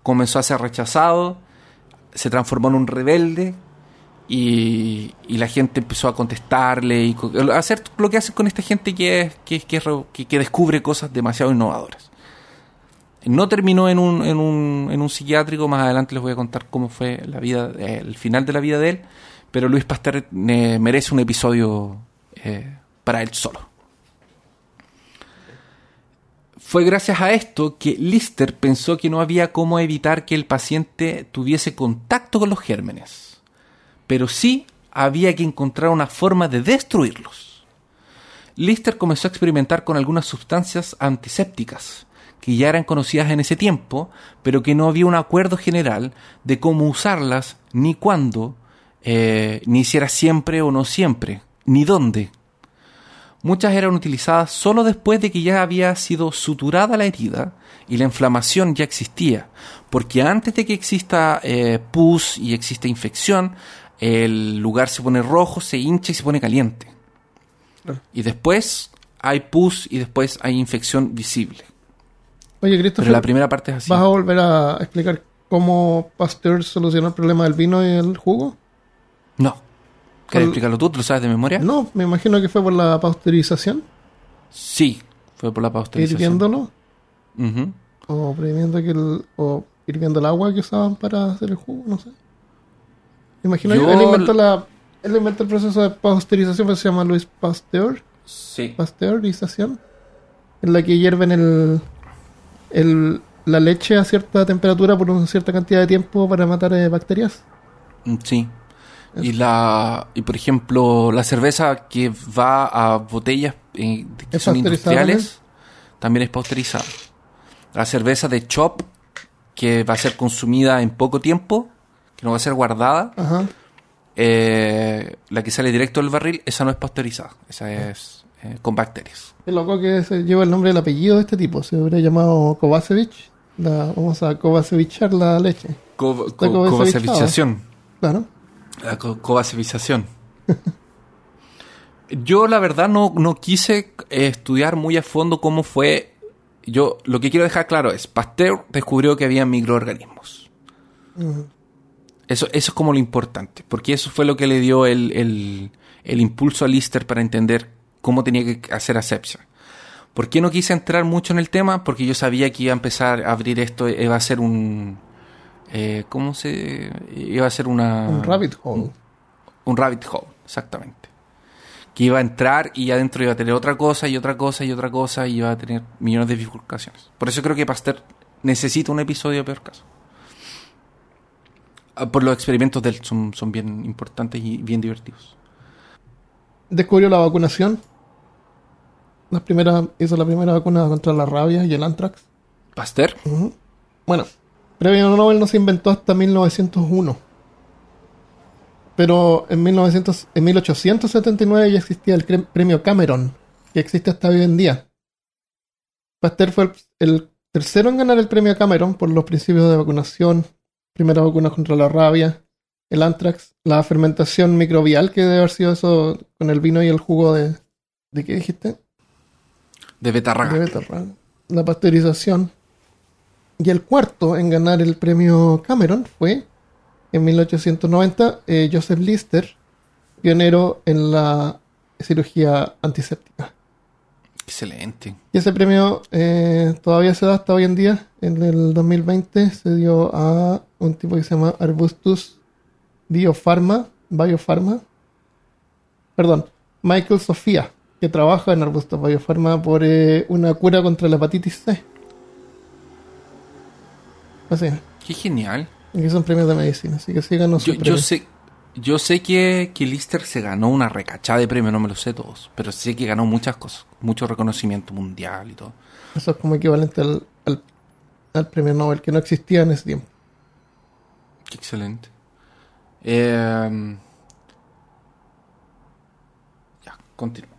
comenzó a ser rechazado, se transformó en un rebelde y, la gente empezó a contestarle y hacer lo que hace con esta gente que, descubre cosas demasiado innovadoras. No terminó en un, en un, en un psiquiátrico, más adelante les voy a contar cómo fue la vida, eh, el final de la vida de él, pero Luis Pasteur eh, merece un episodio para él solo. Fue gracias a esto que Lister pensó que no había cómo evitar que el paciente tuviese contacto con los gérmenes, pero sí había que encontrar una forma de destruirlos. Lister comenzó a experimentar con algunas sustancias antisépticas, que ya eran conocidas en ese tiempo, pero que no había un acuerdo general de cómo usarlas, ni cuándo, eh, ni si era siempre o no siempre, ni dónde. Muchas eran utilizadas solo después de que ya había sido suturada la herida y la inflamación ya existía, porque antes de que exista eh, pus y exista infección, el lugar se pone rojo, se hincha y se pone caliente. Y después hay pus y después hay infección visible. Oye, Christopher, Pero la primera parte es así. ¿vas a volver a explicar cómo Pasteur solucionó el problema del vino y el jugo? No. ¿Quieres explicarlo tú? ¿Tú lo sabes de memoria? No, me imagino que fue por la pasteurización, Sí, fue por la pasteurización. hirviéndolo, o hirviendo que el, o hirviendo el agua que usaban para hacer el jugo, no sé. Me imagino Yo- que él inventó la él inventó el proceso de pasteurización que se llama Louis Pasteur, Sí. pasteurización, en la que hierven el, el la leche a cierta temperatura por una cierta cantidad de tiempo para matar eh, bacterias. Mm, Sí. Y la y por ejemplo, la cerveza que va a botellas eh, que ¿Es son industriales también es pasteurizada. La cerveza de Chop que va a ser consumida en poco tiempo, que no va a ser guardada, Ajá. eh, la que sale directo del barril, esa no es pasteurizada, esa es eh, con bacterias. Qué loco que se lleva el nombre del apellido de este tipo. Se hubiera llamado Kovacevic. La, vamos a Kovacevichar la leche. Co- covacevización. Claro. La co-. [LAUGHS] Yo la verdad no, no quise eh, estudiar muy a fondo cómo fue. Yo lo que quiero dejar claro es, Pasteur descubrió que había microorganismos. Eso, eso es como lo importante, porque eso fue lo que le dio el, el, el impulso a Lister para entender cómo tenía que hacer asepsia. ¿Por qué no quise entrar mucho en el tema? Porque yo sabía que iba a empezar a abrir esto, iba a ser un... eh, ¿Cómo se...? Iba a ser una... Un rabbit hole. Un rabbit hole, exactamente. Que iba a entrar y adentro iba a tener otra cosa y otra cosa y otra cosa y iba a tener millones de bifurcaciones. Por eso creo que Pasteur necesita un episodio de peor caso. Ah, Por los experimentos de él son, son bien importantes y bien divertidos. Descubrió la vacunación. La primera, hizo la primera vacuna contra la rabia y el anthrax. Pasteur. Bueno, premio Nobel no se inventó hasta 1901. Pero en, 1900, en 1879 ya existía el premio Cameron, que existe hasta hoy en día. Pasteur fue el, el tercero en ganar el premio Cameron por los principios de vacunación, primera vacuna contra la rabia, el anthrax, la fermentación microbial, que debe haber sido eso con el vino y el jugo de... ¿De qué dijiste? de Betarraga. de betarraga, la pasteurización. Y el cuarto en ganar el premio Cameron fue en 1890 eh, Joseph Lister, pionero en la cirugía antiséptica. Excelente. Y ese premio eh, todavía se da hasta hoy en día. En el 2020 se dio a un tipo que se llama Arbustus Biopharma, Biopharma, perdón, Michael Sofía, que trabaja en Arbustus Biopharma por eh, una cura contra la hepatitis C. Así, Qué genial. y son premios de medicina, así que sí ganó su Yo, yo sé, yo sé que, que Lister se ganó una recachada de premios, no me lo sé todos, pero sé que ganó muchas cosas, mucho reconocimiento mundial y todo. Eso es como equivalente al, al, al premio Nobel que no existía en ese tiempo. Qué excelente. Eh, ya, continúo.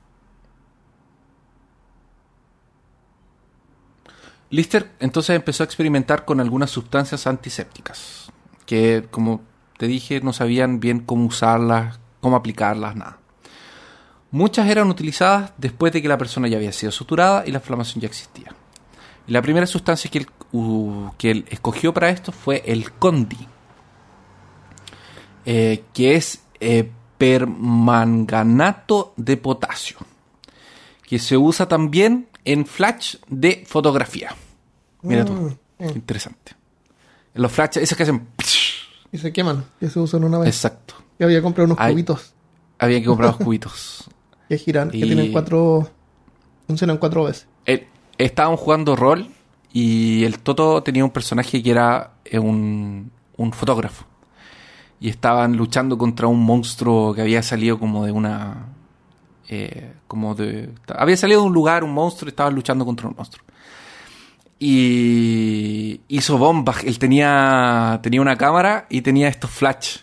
Lister entonces empezó a experimentar con algunas sustancias antisépticas, que como te dije no sabían bien cómo usarlas, cómo aplicarlas, nada. Muchas eran utilizadas después de que la persona ya había sido suturada y la inflamación ya existía. Y la primera sustancia que él, que él escogió para esto fue el Condi, eh, que es eh, permanganato de potasio, que se usa también en flash de fotografía. Mira tú. Mm. Interesante. Los flashes, esos que hacen... Y se queman, que se usan una vez. Exacto. Yo había comprado unos Ay. cubitos Había que comprar los cubitos. [LAUGHS] que giran, que Y- tienen cuatro. Funcionan cuatro veces. Eh, Estaban jugando rol y el Toto tenía un personaje que era eh, un, un fotógrafo. Y estaban luchando contra un monstruo que había salido como de una... eh, como de... Había salido de un lugar un monstruo y estaban luchando contra un monstruo. Y hizo bombas. Él tenía, tenía una cámara y tenía estos flash.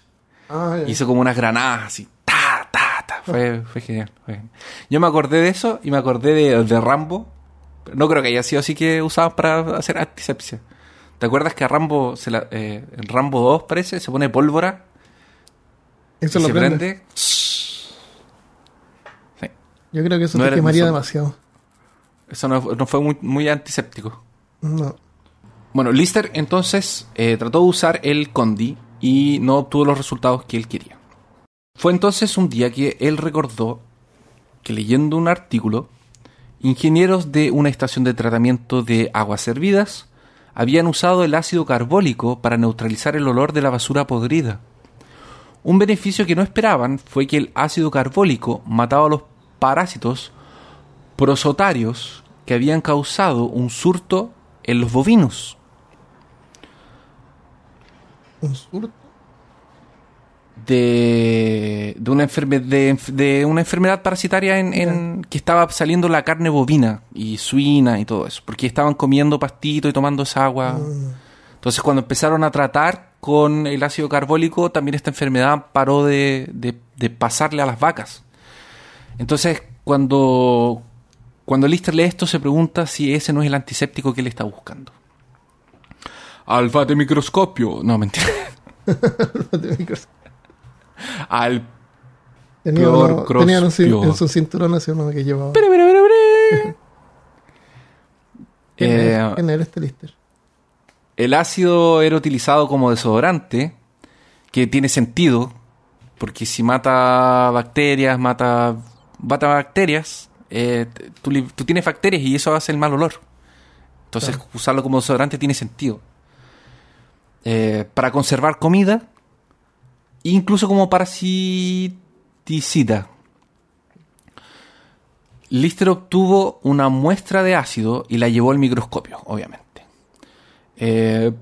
Ah. Hizo como unas granadas así. Ta, ta, ta. Fue, fue genial, fue genial. Yo me acordé de eso y me acordé de, de Rambo. No creo que haya sido así que usaban para hacer antisepsia. ¿Te acuerdas que a Rambo, se la- eh, en Rambo 2 parece, se pone pólvora Eso y lo se prende. prende? Yo creo que eso No te era- quemaría demasiado. Eso no, no fue muy, muy antiséptico. No. Bueno, Lister entonces eh, trató de usar el Condi y no obtuvo los resultados que él quería. Fue entonces un día que él recordó que leyendo un artículo, ingenieros de una estación de tratamiento de aguas servidas habían usado el ácido carbólico para neutralizar el olor de la basura podrida. Un beneficio que no esperaban fue que el ácido carbólico mataba a los parásitos prosotarios que habían causado un surto en los bovinos. Un surto. de, de una, enferme- de, enf- de una enfermedad parasitaria en, en- que estaba saliendo la carne bovina y suina y todo eso, porque estaban comiendo pastito y tomando esa agua. Entonces cuando empezaron a tratar con el ácido carbólico, también esta enfermedad paró de- de pasarle a las vacas. Entonces cuando, cuando Lister lee esto se pregunta si ese no es el antiséptico que él está buscando. Alfa de microscopio. No, mentira. [LAUGHS] Al Tenía uno- tenían un en su cinturón así uno que llevaba. [LAUGHS] ¿Quién, Eh, es? ¿Quién era este lister? El ácido era utilizado como desodorante, que tiene sentido, porque si mata bacterias, mata, mata bacterias, eh, tú, tienes bacterias y eso hace el mal olor. Entonces Claro. usarlo como desodorante tiene sentido. Eh, para conservar comida, incluso como parasiticida. Lister obtuvo una muestra de ácido y la llevó al microscopio, obviamente. Eh,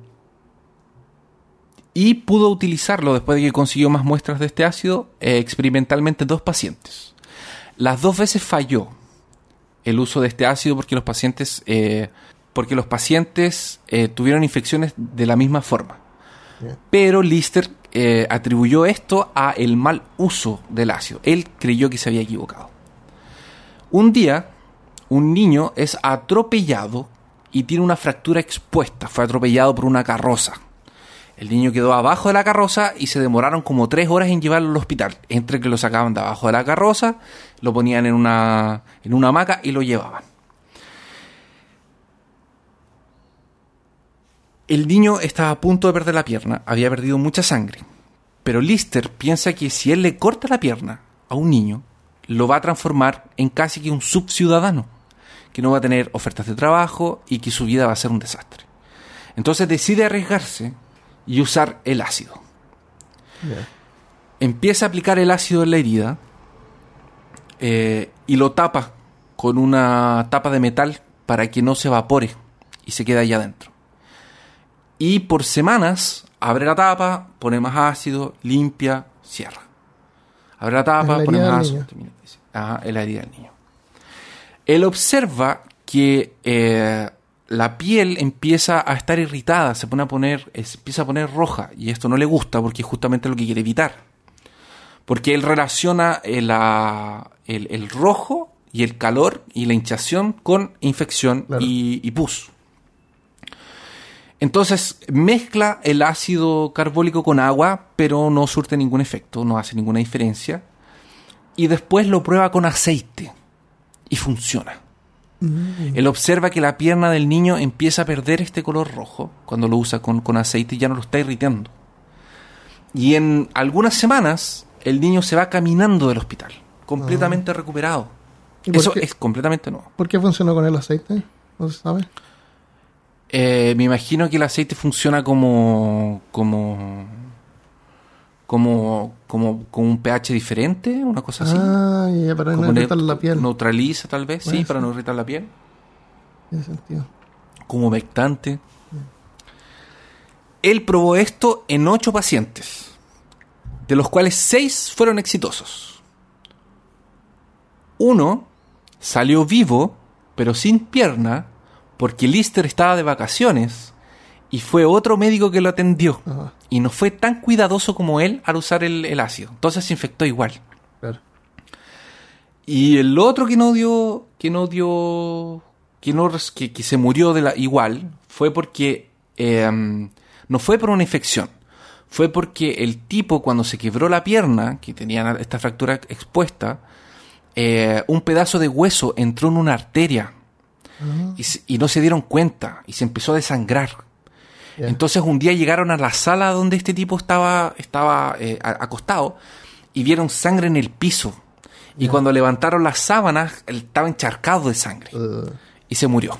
y pudo utilizarlo después de que consiguió más muestras de este ácido eh, experimentalmente en dos pacientes. Las dos veces falló el uso de este ácido porque los pacientes, eh, porque los pacientes eh, tuvieron infecciones de la misma forma. Pero Lister eh, atribuyó esto a el mal uso del ácido. Él creyó que se había equivocado. Un día, un niño es atropellado y tiene una fractura expuesta. Fue atropellado por una carroza. El niño quedó abajo de la carroza y se demoraron como tres horas en llevarlo al hospital. Entre que lo sacaban de abajo de la carroza, lo ponían en una, en una hamaca y lo llevaban. El niño estaba a punto de perder la pierna, había perdido mucha sangre. Pero Lister piensa que si él le corta la pierna a un niño, lo va a transformar en casi que un subciudadano, que no va a tener ofertas de trabajo y que su vida va a ser un desastre. Entonces decide arriesgarse y usar el ácido. Empieza a aplicar el ácido en la herida eh, y lo tapa con una tapa de metal para que no se evapore y se quede allá adentro. Y por semanas abre la tapa, pone más ácido, limpia, cierra. Abre la tapa, la pone más ácido. termina. Ajá, en la herida del niño. Él observa que eh, la piel empieza a estar irritada, se pone a poner, es- empieza a poner roja, y esto no le gusta porque es justamente lo que quiere evitar. Porque él relaciona eh, la- el, el rojo y el calor y la hinchación con infección Claro. y, y pus. Entonces mezcla el ácido carbólico con agua, pero no surte ningún efecto, no hace ninguna diferencia. Y después lo prueba con aceite y funciona. Él observa que la pierna del niño empieza a perder este color rojo cuando lo usa con, con aceite y ya no lo está irritando. Y en algunas semanas el niño se va caminando del hospital, completamente recuperado. ¿Y por Eso qué? es completamente nuevo. ¿Por qué funcionó con el aceite? ¿No se sabe? Eh, me imagino que el aceite funciona como. como. como. como un pH diferente, una cosa así. Ah, ya, para no irritar la piel. Neutraliza, tal vez, sí, para no irritar la piel. Tiene sentido. Como humectante. Él probó esto en ocho pacientes, de los cuales seis fueron exitosos. Uno salió vivo, pero sin pierna, porque Lister estaba de vacaciones y fue otro médico que lo atendió. Ajá, Y no fue tan cuidadoso como él al usar el, el ácido. Entonces se infectó igual. claro. Y el otro que no dio, que no dio, que no, que, que se murió de la igual, fue porque eh, no fue por una infección, fue porque el tipo cuando se quebró la pierna, que tenía esta fractura expuesta, eh, un pedazo de hueso entró en una arteria Ah, y, no se dieron cuenta y se empezó a desangrar. Entonces un día llegaron a la sala donde este tipo estaba, estaba eh, acostado y vieron sangre en el piso. Y cuando levantaron las sábanas, él estaba encharcado de sangre Uh, y se murió.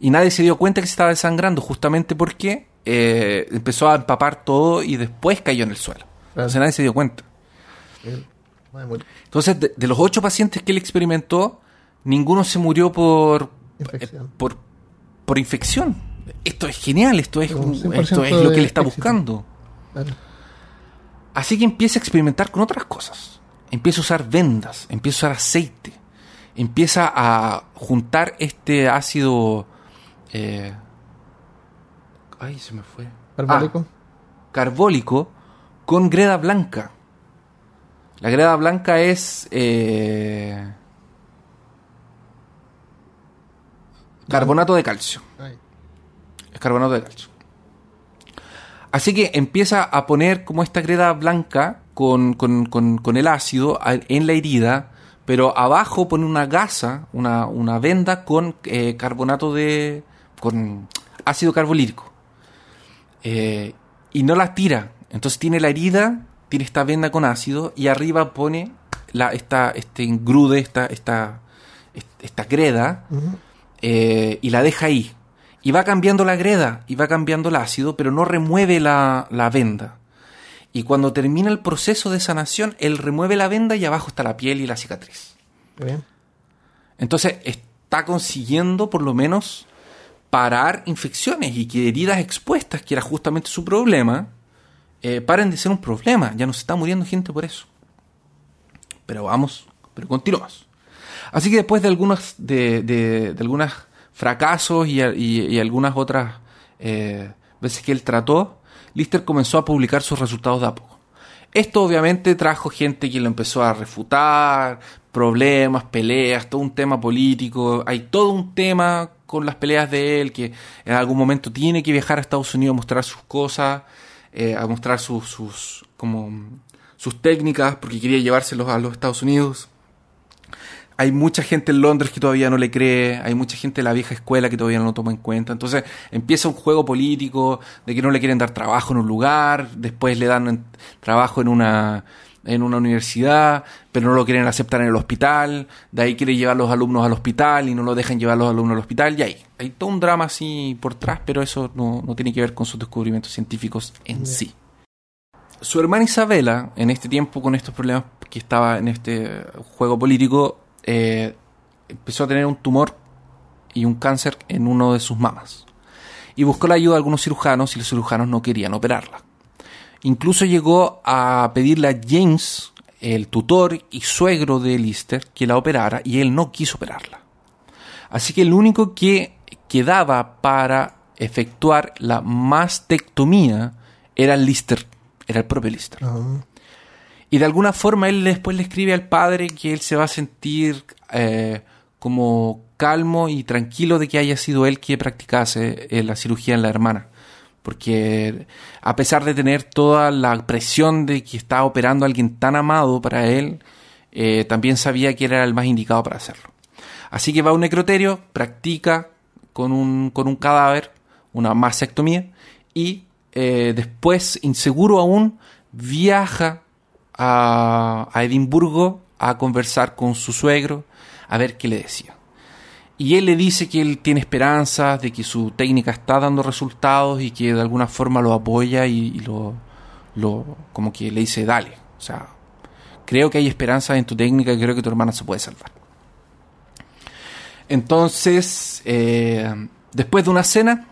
Y nadie se dio cuenta que se estaba desangrando justamente porque eh, empezó a empapar todo y después cayó en el suelo. Claro. Entonces nadie se dio cuenta. Entonces de, de los ocho pacientes que él experimentó, ninguno se murió por, Infección. eh, por, por infección. Esto es genial, esto es, Un 100% esto es lo que él está éxito. buscando. Claro. Así que empieza a experimentar con otras cosas. Empieza a usar vendas, empieza a usar aceite, empieza a juntar este ácido... eh, ay, se me fue. Carbólico. Ah, carbólico con greda blanca. La greda blanca es... eh, carbonato de calcio. Es carbonato de calcio. Así que empieza a poner como esta greda blanca con, con- con- con el ácido en la herida, pero abajo pone una gasa, una, una venda con eh, carbonato de. con ácido carbolírico. Eh, y no la tira. Entonces tiene la herida, tiene esta venda con ácido y arriba pone la, esta, este engrude, esta, esta, esta greda eh, y la deja ahí. Y va cambiando la greda y va cambiando el ácido, pero no remueve la, la venda. Y cuando termina el proceso de sanación, él remueve la venda y abajo está la piel y la cicatriz. Bien. Entonces está consiguiendo por lo menos parar infecciones y que heridas expuestas, que era justamente su problema, eh, paren de ser un problema. Ya no se está muriendo gente por eso. Pero vamos, pero continuamos. Así que después de algunos de, de, fracasos y, y- y algunas otras eh, veces que él trató, Lister comenzó a publicar sus resultados de a poco. Esto obviamente trajo gente que lo empezó a refutar, problemas, peleas, todo un tema político. Hay todo un tema con las peleas de él, que en algún momento tiene que viajar a Estados Unidos a mostrar sus cosas, eh, a mostrar sus, sus, como, sus técnicas, porque quería llevárselos a los Estados Unidos. Hay mucha gente en Londres que todavía no le cree, hay mucha gente de la vieja escuela que todavía no lo toma en cuenta. Entonces empieza un juego político de que no le quieren dar trabajo en un lugar, después le dan trabajo en una, en una universidad, pero no lo quieren aceptar en el hospital, de ahí quiere llevar los alumnos al hospital y no lo dejan llevar los alumnos al hospital, y ahí. Hay todo un drama así por atrás, pero eso no, no tiene que ver con sus descubrimientos científicos en sí. Su hermana Isabela, en este tiempo con estos problemas que estaba en este juego político, eh, empezó a tener un tumor y un cáncer en uno de sus mamas. Y buscó la ayuda de algunos cirujanos y los cirujanos no querían operarla. Incluso llegó a pedirle a James, el tutor y suegro de Lister, que la operara y él no quiso operarla. Así que el único que quedaba para efectuar la mastectomía era Lister, era el propio Lister. Y de alguna forma él después le escribe al padre que él se va a sentir eh, como calmo y tranquilo de que haya sido él quien practicase eh, la cirugía en la hermana. Porque a pesar de tener toda la presión de que estaba operando a alguien tan amado para él, eh, también sabía que era el más indicado para hacerlo. Así que va a un necroterio, practica con un, con un cadáver una mastectomía y eh, después, inseguro aún, viaja a, a Edimburgo a conversar con su suegro a ver qué le decía. Y él le dice que él tiene esperanzas, de que su técnica está dando resultados y que de alguna forma lo apoya y, lo, como que le dice, dale. O sea, creo que hay esperanzas en tu técnica y creo que tu hermana se puede salvar. Entonces, eh, después de una cena,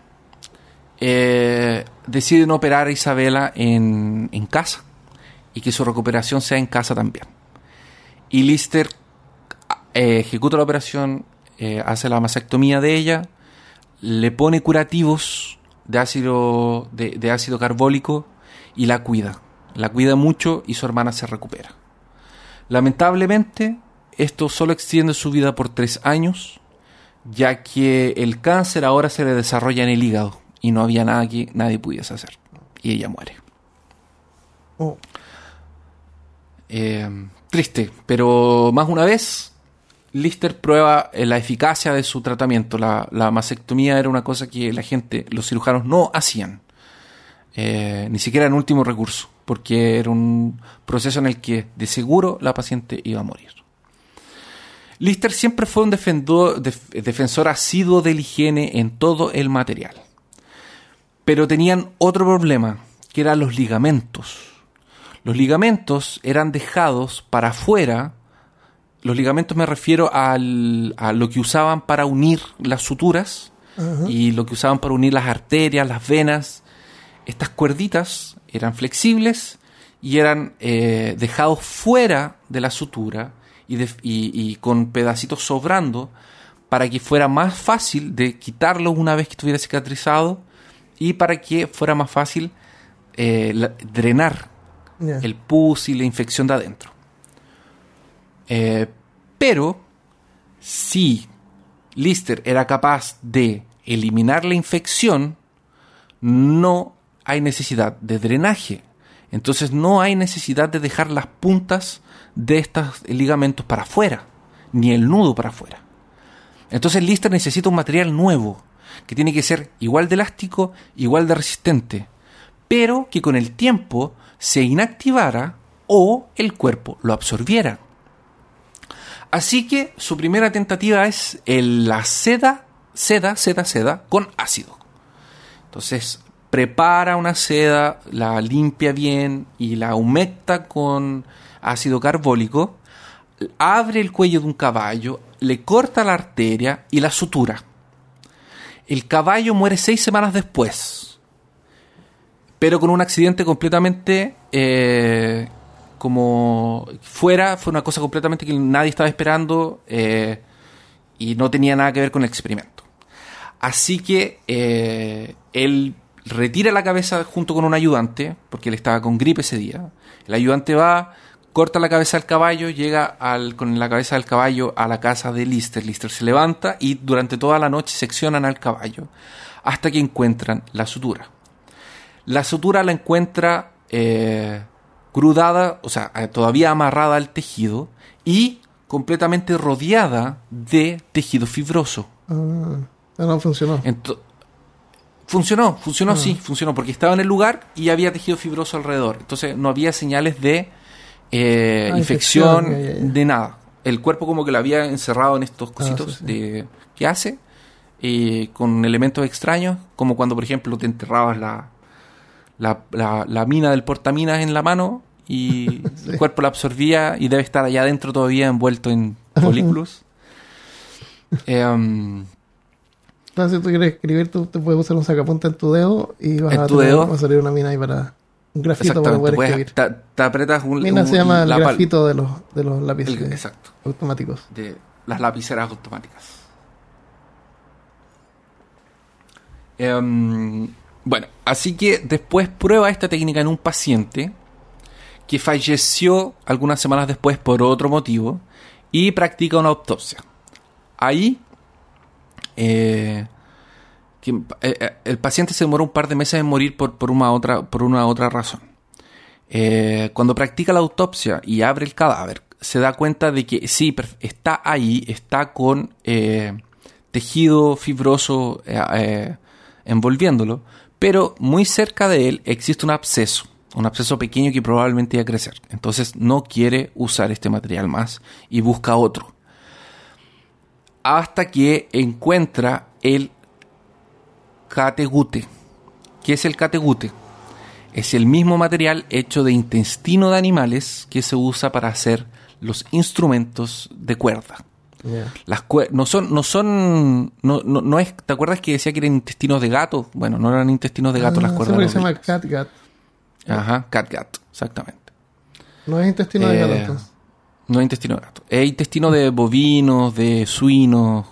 eh, deciden operar a Isabela en, en casa y que su recuperación sea en casa también. Y Lister eh, ejecuta la operación, eh, hace la mastectomía de ella, le pone curativos de ácido, de, ácido carbólico y la cuida. La cuida mucho y su hermana se recupera. Lamentablemente, esto solo extiende su vida por tres años, ya que el cáncer ahora se le desarrolla en el hígado y no había nada que nadie pudiese hacer. Y ella muere. Oh. Eh, triste, pero más una vez Lister prueba eh, la eficacia de su tratamiento. La, mastectomía era una cosa que la gente, los cirujanos no hacían. Eh, ni siquiera en último recurso, porque era un proceso en el que de seguro la paciente iba a morir. Lister siempre fue un defensor asiduo de la higiene en todo el material. Pero tenían otro problema, que eran los ligamentos. Los ligamentos eran dejados para afuera los ligamentos me refiero a lo que usaban para unir las suturas y lo que usaban para unir las arterias, las venas. Estas cuerditas eran flexibles y eran eh, dejados fuera de la sutura y, con pedacitos sobrando para que fuera más fácil de quitarlo una vez que estuviera cicatrizado y para que fuera más fácil eh, drenar el pus y la infección de adentro. Eh, pero si Lister era capaz de eliminar la infección, no hay necesidad de drenaje. Entonces no hay necesidad de dejar las puntas de estos ligamentos para afuera, ni el nudo para afuera. Entonces Lister necesita un material nuevo, que tiene que ser igual de elástico, igual de resistente, pero que con el tiempo se inactivara o el cuerpo lo absorbiera. Así que su primera tentativa es la seda, seda, seda, seda con ácido. Entonces prepara una seda, la limpia bien y la humecta con ácido carbólico, abre el cuello de un caballo, le corta la arteria y la sutura. El caballo muere seis semanas después, pero con un accidente completamente eh, como fuera, fue una cosa completamente que nadie estaba esperando eh, y no tenía nada que ver con el experimento. Así que eh, él retira la cabeza junto con un ayudante, porque él estaba con gripe ese día. El ayudante va, corta la cabeza del caballo, llega al, con la cabeza del caballo a la casa de Lister. Lister se levanta y durante toda la noche seccionan al caballo hasta que encuentran la sutura. La sutura la encuentra eh, crudada, o sea, eh, todavía amarrada al tejido y completamente rodeada de tejido fibroso. Ah, no funcionó. funcionó, funcionó ah. sí, funcionó, porque estaba en el lugar y había tejido fibroso alrededor. Entonces no había señales de eh, ah, infección, de nada. El cuerpo como que lo había encerrado en estos cositos de que hace, eh, con elementos extraños, como cuando por ejemplo te enterrabas la, la, la, mina del portaminas en la mano y [LAUGHS] el cuerpo la absorbía y debe estar allá adentro todavía envuelto en [LAUGHS] folículos. eh, um, si tú quieres escribir, tú te puedes usar un sacapunta en tu dedo y vas, a, dedo? a, salir una mina ahí para un grafito para poder escribir. Te, apretas un. Mina se llama el grafito de los, de los lápices exacto. automáticos. De las lapiceras automáticas. Eh, bueno, así que después prueba esta técnica en un paciente que falleció algunas semanas después por otro motivo y practica una autopsia. Ahí eh, eh, eh, el paciente se demoró un par de meses en morir por, una, otra, por una otra razón. cuando practica la autopsia y abre el cadáver, se da cuenta de que sí, está ahí, está con tejido fibroso envolviéndolo, pero muy cerca de él existe un absceso, un absceso pequeño que probablemente iba a crecer. Entonces no quiere usar este material más y busca otro. hasta que encuentra el categute. ¿Qué es el categute? Es el mismo material hecho de intestino de animales que se usa para hacer los instrumentos de cuerda. Las no son, no son, no, no, no es, ¿te acuerdas que decía que eran intestinos de gato? Bueno, no eran intestinos de gato las Ah, cuerdas. porque de se llama catgut. bichos. Ajá, catgut, exactamente. No es intestino de Eh, gato, entonces. No es intestino de gato. Es intestino de bovinos, de suinos.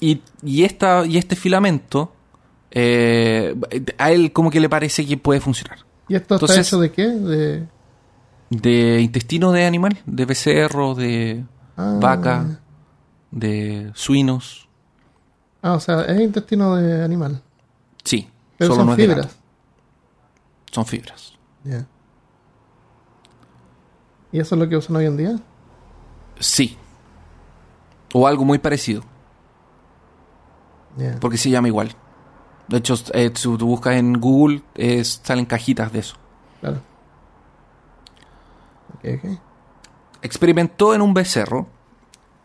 Y, y, esta, y este filamento, eh, a él como que le parece que puede funcionar. ¿Y esto está hecho de qué? De... De intestino de animal, de becerro, de Ah. vaca, de suinos. Ah, o sea, es intestino de animal. Sí, Pero solo son no es de fibras. gato. Son fibras. Ya. ¿Y eso es lo que usan hoy en día? Sí. O algo muy parecido, porque se llama igual. De hecho, eh, si tú buscas en Google, eh, salen cajitas de eso. Claro. Ok, ok. Experimentó en un becerro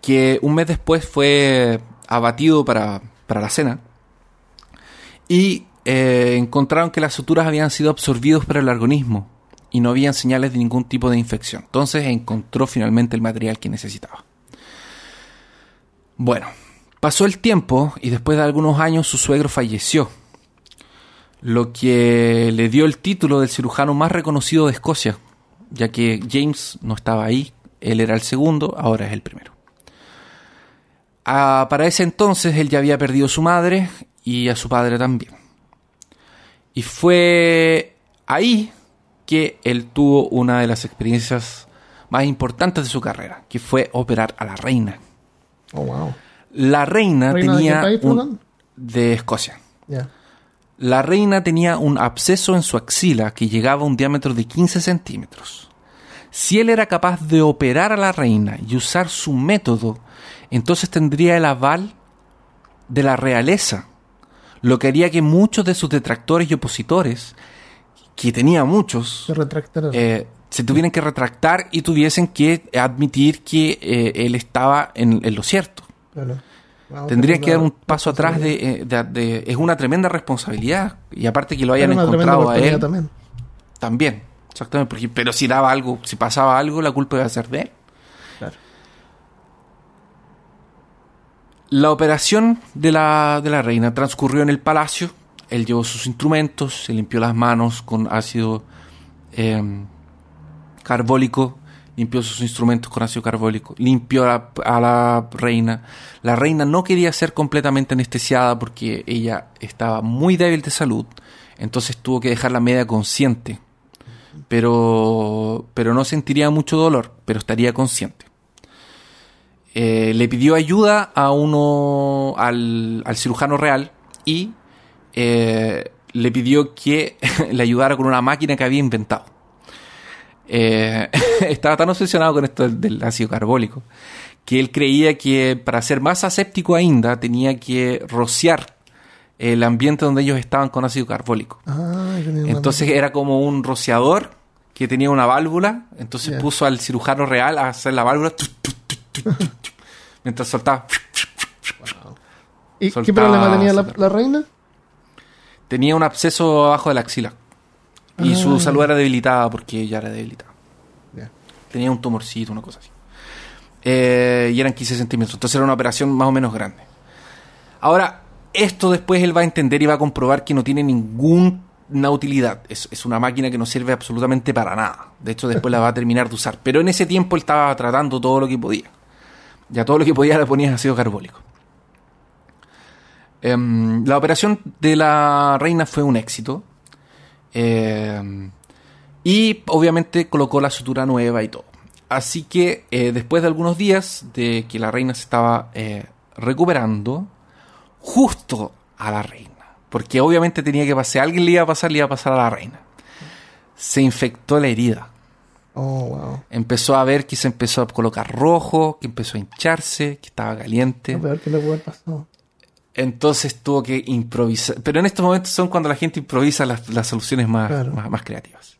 que un mes después fue abatido para, para la cena y eh, encontraron que las suturas habían sido absorbidos por el organismo y no habían señales de ningún tipo de infección. Entonces encontró finalmente el material que necesitaba. Bueno, pasó el tiempo y después de algunos años su suegro falleció, lo que le dio el título del cirujano más reconocido de Escocia, ya que James no estaba ahí, él era el segundo, ahora es el primero. Ah, para ese entonces él ya había perdido a su madre y a su padre también. Y fue ahí que él tuvo una de las experiencias más importantes de su carrera, que fue operar a la reina. Oh, wow. La reina, ¿Reina de tenía qué país, un- perdón? de Escocia. La reina tenía un absceso en su axila que llegaba a un diámetro de 15 centímetros. Si él era capaz de operar a la reina y usar su método, entonces tendría el aval de la realeza, lo que haría que muchos de sus detractores y opositores, que tenía muchos, Se eh, se tuvieran que retractar y tuviesen que admitir que eh, él estaba en, en lo cierto. Claro. Wow, Tendrían qué que dar un paso atrás de, eh, de- de- Es una tremenda responsabilidad. Y aparte que lo hayan encontrado a él también. Exactamente. Porque, pero si daba algo, si pasaba algo, la culpa iba a ser de él. Claro. La operación de la, de la reina transcurrió en el palacio. Él llevó sus instrumentos, se limpió las manos con ácido eh, carbólico, limpió sus instrumentos con ácido carbólico, limpió a la, a la reina. La reina no quería ser completamente anestesiada porque ella estaba muy débil de salud, entonces tuvo que dejarla media consciente. Pero, pero no sentiría mucho dolor, pero estaría consciente. Eh, le pidió ayuda a uno, al, al cirujano real y eh, le pidió que [LAUGHS] le ayudara con una máquina que había inventado. Eh, [LAUGHS] estaba tan obsesionado con esto del, ácido carbólico que él creía que para ser más aséptico ainda tenía que rociar el ambiente donde ellos estaban con ácido carbólico. Ah, Entonces era como un rociador que tenía una válvula. Entonces puso al cirujano real a hacer la válvula. tu, tu, tu, [LAUGHS] mientras soltaba. ¿Y qué problema tenía la, la reina? Tenía un absceso abajo de la axila. Y Ah. su salud era debilitada porque ella era debilitada. Tenía un tumorcito, una cosa así. Eh, y eran 15 centímetros. Entonces era una operación más o menos grande. Ahora, esto después él va a entender y va a comprobar que no tiene ninguna utilidad. Es, es una máquina que no sirve absolutamente para nada. De hecho, después la va a terminar de usar. Pero en ese tiempo él estaba tratando todo lo que podía. Ya todo lo que podía le ponía ácido carbólico. Em, la operación de la reina fue un éxito. Em, y obviamente colocó la sutura nueva y todo. Así que eh, después de algunos días de que la reina se estaba eh, recuperando, justo a la reina, porque obviamente tenía que pasar, alguien le iba a pasar, le iba a pasar a la reina, se infectó la herida. Oh, wow. Empezó a ver que se empezó a colocar rojo, que empezó a hincharse, que estaba caliente. Lo peor que le puede haber pasado. Entonces tuvo que improvisar. Pero en estos momentos son cuando la gente improvisa las, las soluciones más, Claro. más, más creativas.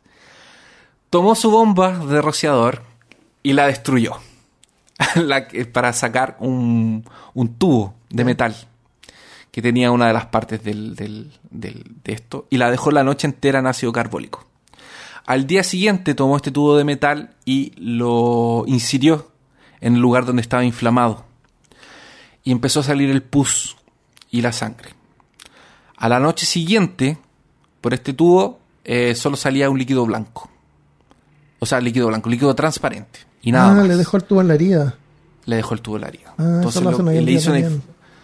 Tomó su bomba de rociador y la destruyó. [LAUGHS] la para sacar un, un tubo de metal que tenía una de las partes del, del- del- de esto y la dejó la noche entera en ácido carbólico. Al día siguiente tomó este tubo de metal y lo insirió en el lugar donde estaba inflamado y empezó a salir el pus y la sangre. A la noche siguiente, por este tubo, eh, solo salía un líquido blanco. O sea, líquido blanco, líquido transparente. Y nada ah, más. le dejó el tubo en la herida. Le dejó el tubo en la herida. Ah, Entonces lo le, hizo una.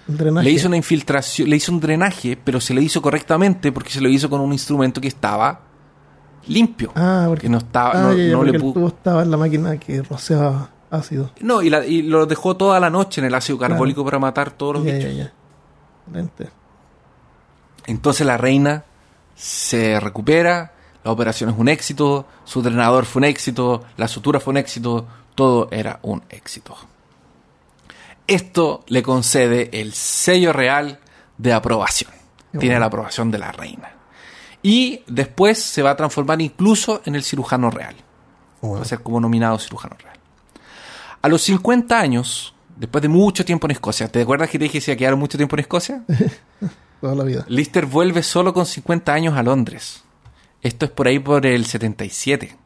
Le hizo una infiltración, le hizo un drenaje, pero se lo hizo correctamente porque se lo hizo con un instrumento que estaba limpio. Ah, porque que no estaba, ah, no, ya, ya, no porque le el pu- tubo estaba en la máquina que rociaba ácido. No, y, la- y lo dejó toda la noche en el ácido carbólico para matar todos los Ya, bichos. ya, ya. Excelente. Entonces la reina se recupera, la operación es un éxito, su drenador fue un éxito, la sutura fue un éxito, todo era un éxito. Esto le concede el sello real de aprobación. Tiene la aprobación de la reina. Y después se va a transformar incluso en el cirujano real. Va a ser como nominado cirujano real. A los 50 años, después de mucho tiempo en Escocia, ¿te acuerdas que te dije que se iba a quedar mucho tiempo en Escocia? [LAUGHS] Toda la vida. Lister vuelve solo con 50 años a Londres. Esto es por ahí por el 77.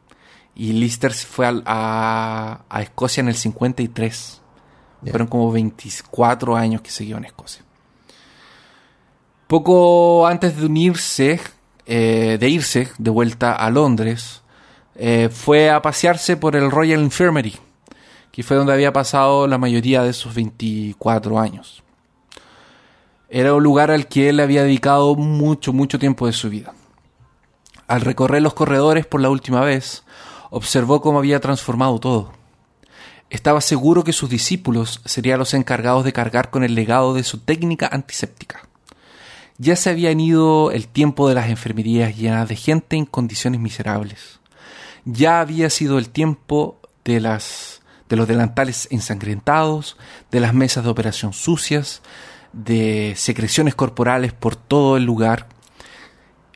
Y Lister se fue a, a Escocia en el 53. Fueron como 24 años que siguió en Escocia. Poco antes de unirse, eh, de irse de vuelta a Londres, eh, fue a pasearse por el Royal Infirmary, que fue donde había pasado la mayoría de esos 24 años. Era un lugar al que él había dedicado mucho, mucho tiempo de su vida. Al recorrer los corredores por la última vez, observó cómo había transformado todo. Estaba seguro que sus discípulos serían los encargados de cargar con el legado de su técnica antiséptica. Ya se habían ido el tiempo de las enfermerías llenas de gente en condiciones miserables. Ya había sido el tiempo de las de los delantales ensangrentados, de las mesas de operación sucias, de secreciones corporales por todo el lugar.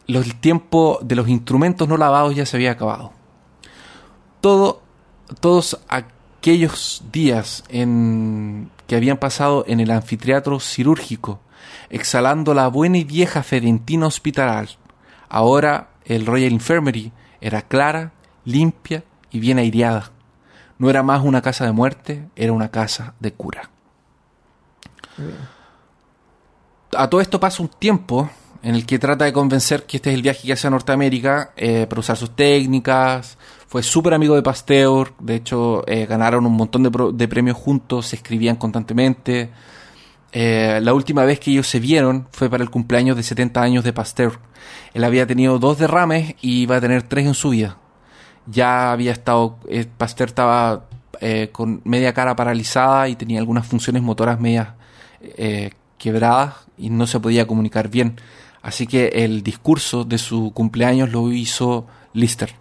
El tiempo de los instrumentos no lavados ya se había acabado. Todo, todos aquellos días en, que habían pasado en el anfiteatro cirúrgico, exhalando la buena y vieja fedentina hospitalar, ahora el Royal Infirmary era clara, limpia y bien aireada. No era más una casa de muerte, era una casa de cura. A todo esto pasa un tiempo en el que trata de convencer que este es el viaje que hace a Norteamérica eh, para usar sus técnicas. Fue súper amigo de Pasteur, de hecho eh, ganaron un montón de, pro- de premios juntos, se escribían constantemente. Eh, la última vez que ellos se vieron fue para el cumpleaños de 70 años de Pasteur. Él había tenido dos derrames y iba a tener tres en su vida. Ya había estado, eh, Pasteur estaba con media cara paralizada y tenía algunas funciones motoras medias quebradas y no se podía comunicar bien. Así que el discurso de su cumpleaños lo hizo Lister.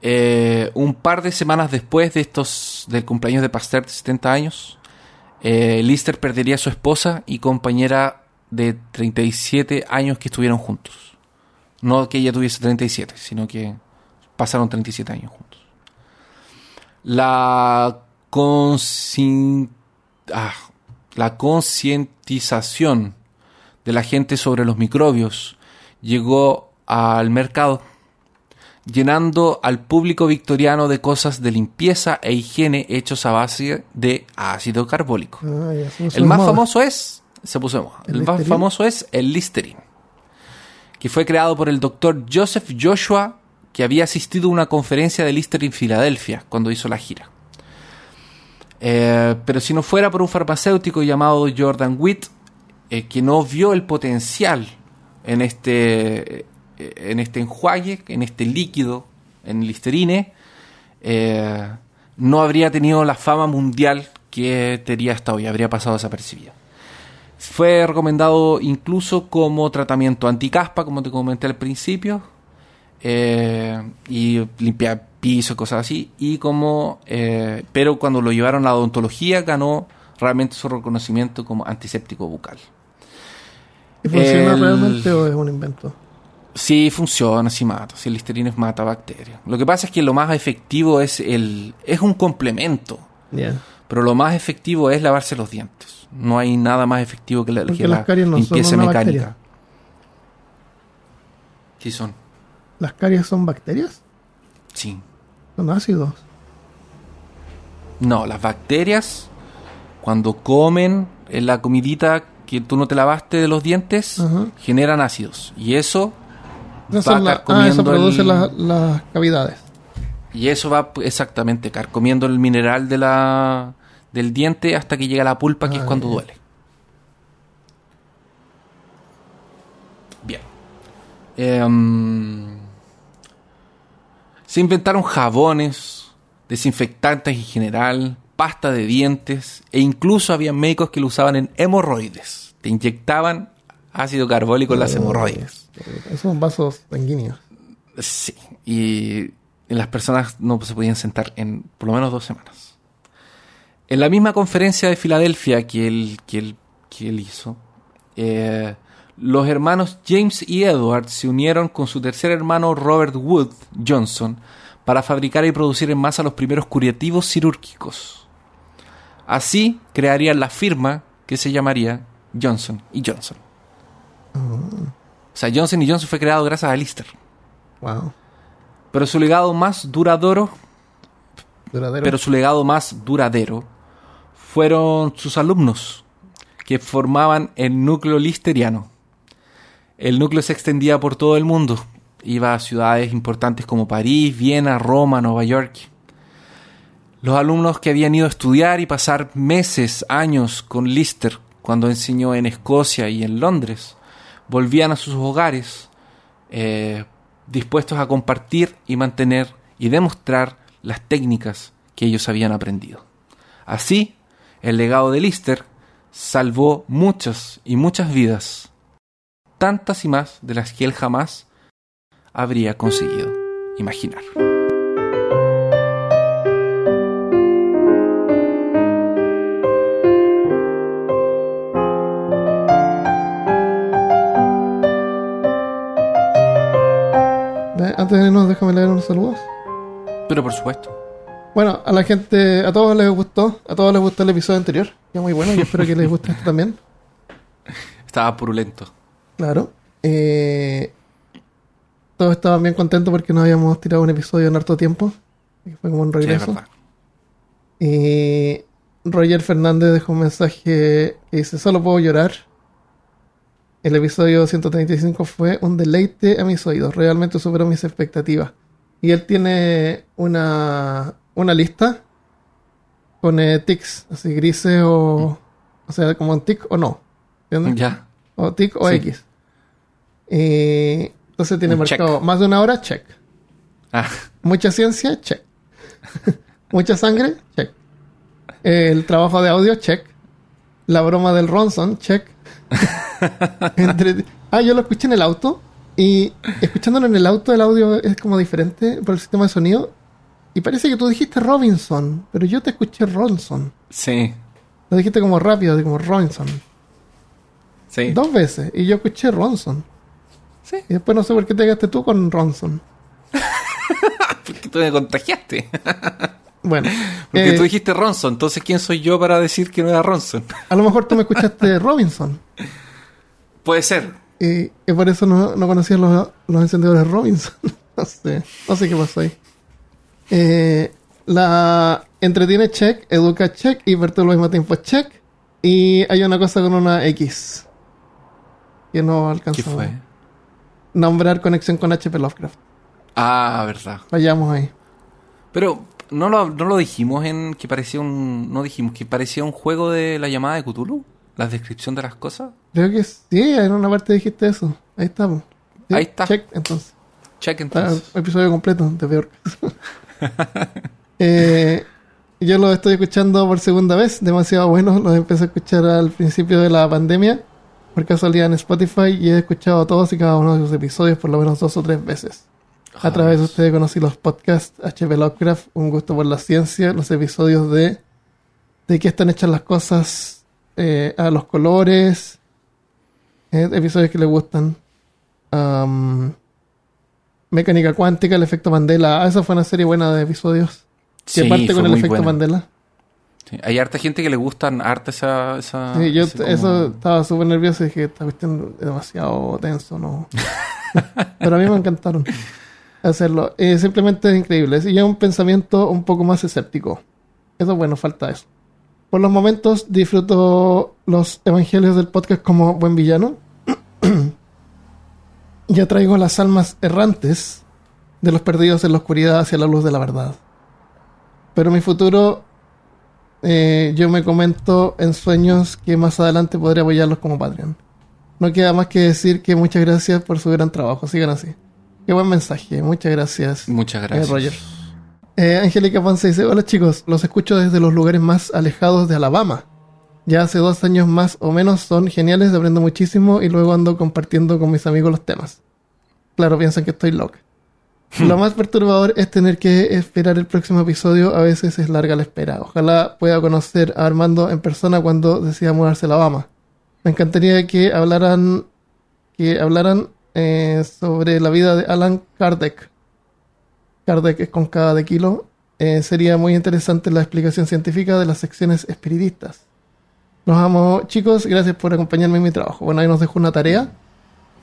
Eh, un par de semanas después de estos del cumpleaños de Pasteur de 70 años, eh, Lister perdería a su esposa y compañera de 37 años que estuvieron juntos. No que ella tuviese 37, sino que pasaron 37 años juntos. La ah, la concientización de la gente sobre los microbios llegó al mercado llenando al público victoriano de cosas de limpieza e higiene hechos a base de ácido carbólico. Ah, El más moda. famoso es, se puso de moda, ¿El el más famoso es el Listerine, que fue creado por el doctor Joseph Joshua, que había asistido a una conferencia de Listerine en Filadelfia cuando hizo la gira. Eh, pero si no fuera por un farmacéutico llamado Jordan Witt, eh, que no vio el potencial en este, en este enjuague, en este líquido, en Listerine, eh, no habría tenido la fama mundial que tenía hasta hoy, habría pasado desapercibido. Fue recomendado incluso como tratamiento anticaspa, como te comenté al principio, eh, y limpiar piso, cosas así, y como, eh, pero cuando lo llevaron a la odontología ganó realmente su reconocimiento como antiséptico bucal. ¿Y funciona el- realmente o es un invento? Sí, funciona, sí mata. Sí, el listerino es mata bacterias. Lo que pasa es que lo más efectivo es el. es un complemento. Pero lo más efectivo es lavarse los dientes. No hay nada más efectivo que la, Porque que las la caries no son limpieza mecánica. bacteria. Sí, son. ¿Las caries son bacterias? Sí. Son ácidos. No, las bacterias, cuando comen en la comidita que tú no te lavaste de los dientes, generan ácidos. Y eso Va son la- ah, eso carcomiendo produce el- las- las cavidades. Y eso va p- exactamente carcomiendo el mineral de la, del diente hasta que llega a la pulpa, que Ah, es cuando ya. duele. Bien. Em, se inventaron jabones, desinfectantes en general, pasta de dientes, e incluso había médicos que lo usaban en hemorroides. Te inyectaban ácido carbólico en las hemorroides. Esos son vasos sanguíneos. Sí, y las personas no se podían sentar en por lo menos dos semanas. En la misma conferencia de Filadelfia que él, que él, que él hizo, eh, los hermanos James y Edward se unieron con su tercer hermano Robert Wood Johnson para fabricar y producir en masa los primeros curativos quirúrgicos. Así crearían la firma que se llamaría Johnson y Johnson. O sea, Johnson y Johnson fue creado gracias a Lister. Wow. Pero su legado más duradero, Duradero. pero su legado más duradero fueron sus alumnos que formaban el núcleo listeriano. El núcleo se extendía por todo el mundo. Iba a ciudades importantes como París, Viena, Roma, Nueva York. Los alumnos que habían ido a estudiar y pasar meses, años con Lister cuando enseñó en Escocia y en Londres, volvían a sus hogares eh, dispuestos a compartir y mantener y demostrar las técnicas que ellos habían aprendido. Así, el legado de Lister salvó muchas y muchas vidas, tantas y más de las que él jamás habría conseguido imaginar. Antes de irnos, déjame leer unos saludos. Pero por supuesto, Bueno, a la gente, a todos les gustó, a todos les gustó el episodio anterior, que es muy bueno y espero que les guste este también. [LAUGHS] estaba purulento. Claro. Eh, todos estaban bien contentos porque no habíamos tirado un episodio en harto tiempo. y Fue como un regreso. y Roger Fernández dejó un mensaje que dice, solo puedo llorar. El episodio 135 fue un deleite a mis oídos, realmente superó mis expectativas. Y él tiene una, una lista, pone tics, así grises o... O sea, como un tic o no. ¿Entiendes? Ya. O tic o Sí. X. Y entonces tiene Un marcado check. más de una hora, check. Ah, Mucha ciencia, check. [LAUGHS] Mucha sangre, check. El trabajo de audio, check. La broma del Ronson, check. [LAUGHS] [LAUGHS] Entre- Ah, yo lo escuché en el auto. Y escuchándolo en el auto, el audio es como diferente por el sistema de sonido. Y parece que tú dijiste Robinson, pero yo te escuché Ronson. sí, Lo dijiste como rápido, como Robinson. sí. Dos veces. Y yo escuché Ronson. Sí. Y después no sé por qué te quedaste tú con Ronson. [LAUGHS] Porque tú me contagiaste. [LAUGHS] Bueno. Porque eh, tú dijiste Ronson, entonces ¿quién soy yo para decir que no era Ronson? A lo mejor tú me escuchaste Robinson. Puede ser. Y, y por eso no, no conocías los, los encendedores Robinson. [LAUGHS] no sé. No sé qué pasó ahí. Eh, la entretiene check, educa check y perturba al mismo tiempo check. Y hay una cosa con una X. Que no ¿Qué alcanzamos. fue? Nombrar conexión con HP Lovecraft. Ah, verdad. Vayamos ahí. Pero no lo, no lo dijimos en que parecía un. No dijimos que parecía un juego de la llamada de Cthulhu. La descripción de las cosas. Creo que sí, en una parte dijiste eso. Ahí estamos. Sí, Ahí está. Check, entonces. Check Está entonces. el episodio completo de peor. [LAUGHS] eh, yo lo estoy escuchando por segunda vez, demasiado bueno. Los empecé a escuchar al principio de la pandemia, por casualidad en Spotify, y he escuchado todos y cada uno de sus episodios por lo menos dos o tres veces. A través de ustedes conocí los podcasts HP Lovecraft, Un gusto por la ciencia, los episodios de de qué están hechas las cosas, eh, a los colores, episodios que le gustan. Mecánica cuántica, el efecto Mandela. Ah, esa fue una serie buena de episodios. Que Sí, parte con el efecto buena. Mandela. Sí, Hay harta gente que le gustan harta esa... esa Sí, yo como- eso estaba súper nervioso y dije, esta cuestión es demasiado tenso, ¿no? [LAUGHS] Pero a mí me encantaron hacerlo. Eh, simplemente es increíble. Y es un pensamiento un poco más escéptico. Eso bueno, falta eso. Por los momentos disfruto los evangelios del podcast como buen villano. [CLEARS THROAT] ya traigo las almas errantes de los perdidos en la oscuridad hacia la luz de la verdad. Pero mi futuro eh, yo me comento en sueños que más adelante podré apoyarlos como Patreon. No queda más que decir que muchas gracias por su gran trabajo. Sigan así. Qué buen mensaje. Muchas gracias. Muchas gracias. Eh, Roger. Eh, Angélica Ponce dice, hola chicos, los escucho desde los lugares más alejados de Alabama. Ya hace dos años más o menos son geniales, aprendo muchísimo y luego ando compartiendo con mis amigos los temas. Claro, piensan que estoy loca. Lo más perturbador es tener que esperar el próximo episodio, a veces es larga la espera. Ojalá pueda conocer a Armando en persona cuando decida mudarse a Alabama. Me encantaría que hablaran que hablaran eh, sobre la vida de Alan Kardec. Kardec es con cada de kilo. Eh, sería muy interesante la explicación científica de las secciones espiritistas. Los amo, chicos. Gracias por acompañarme en mi trabajo. Bueno, ahí nos dejo una tarea.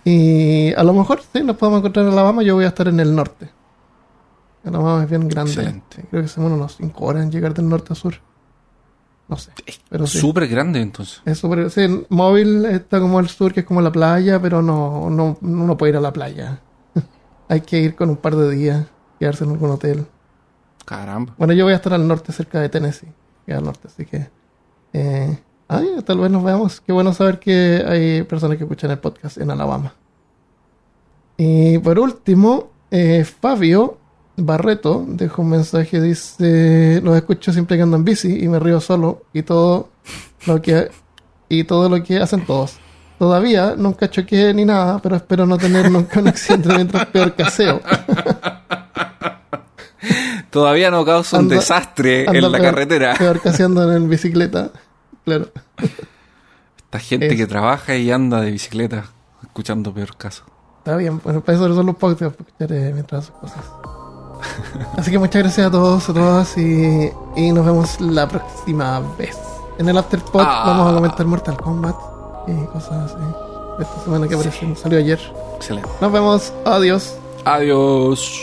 Y a lo mejor sí, nos podemos encontrar en Alabama. Yo voy a estar en el norte. Alabama es bien grande. Excelente. Creo que son unos 5 horas en llegar del norte a sur. No sé. Pero sí. Súper grande entonces. Es súper. Sí, el móvil está como al sur, que es como la playa, pero no, no, no puede ir a la playa. [LAUGHS] Hay que ir con un par de días, quedarse en algún hotel. Caramba. Bueno, yo voy a estar al norte, cerca de Tennessee, al norte, así que. Eh, ay, tal vez nos veamos. Qué bueno saber que hay personas que escuchan el podcast en Alabama. Y por último, eh, Fabio Barreto dejó un mensaje, dice, los escucho siempre que ando en bici y me río solo y todo lo que y todo lo que hacen todos. Todavía nunca choqué ni nada, pero espero no tener nunca un accidente mientras peor caseo. [LAUGHS] Todavía no causa un desastre Ando en la peor- carretera. Peor caseando en bicicleta. Claro. Esta gente Es- que trabaja y anda de bicicleta escuchando peor caso. Está bien, bueno, para eso son los podcasts, eh, mientras cosas. [LAUGHS] Así que muchas gracias a todos, a todas y, y nos vemos la próxima vez. En el Afterpod Ah. vamos a comentar Mortal Kombat y cosas así. Esta semana que apareció, salió ayer. Excelente. Nos vemos, adiós. Adiós.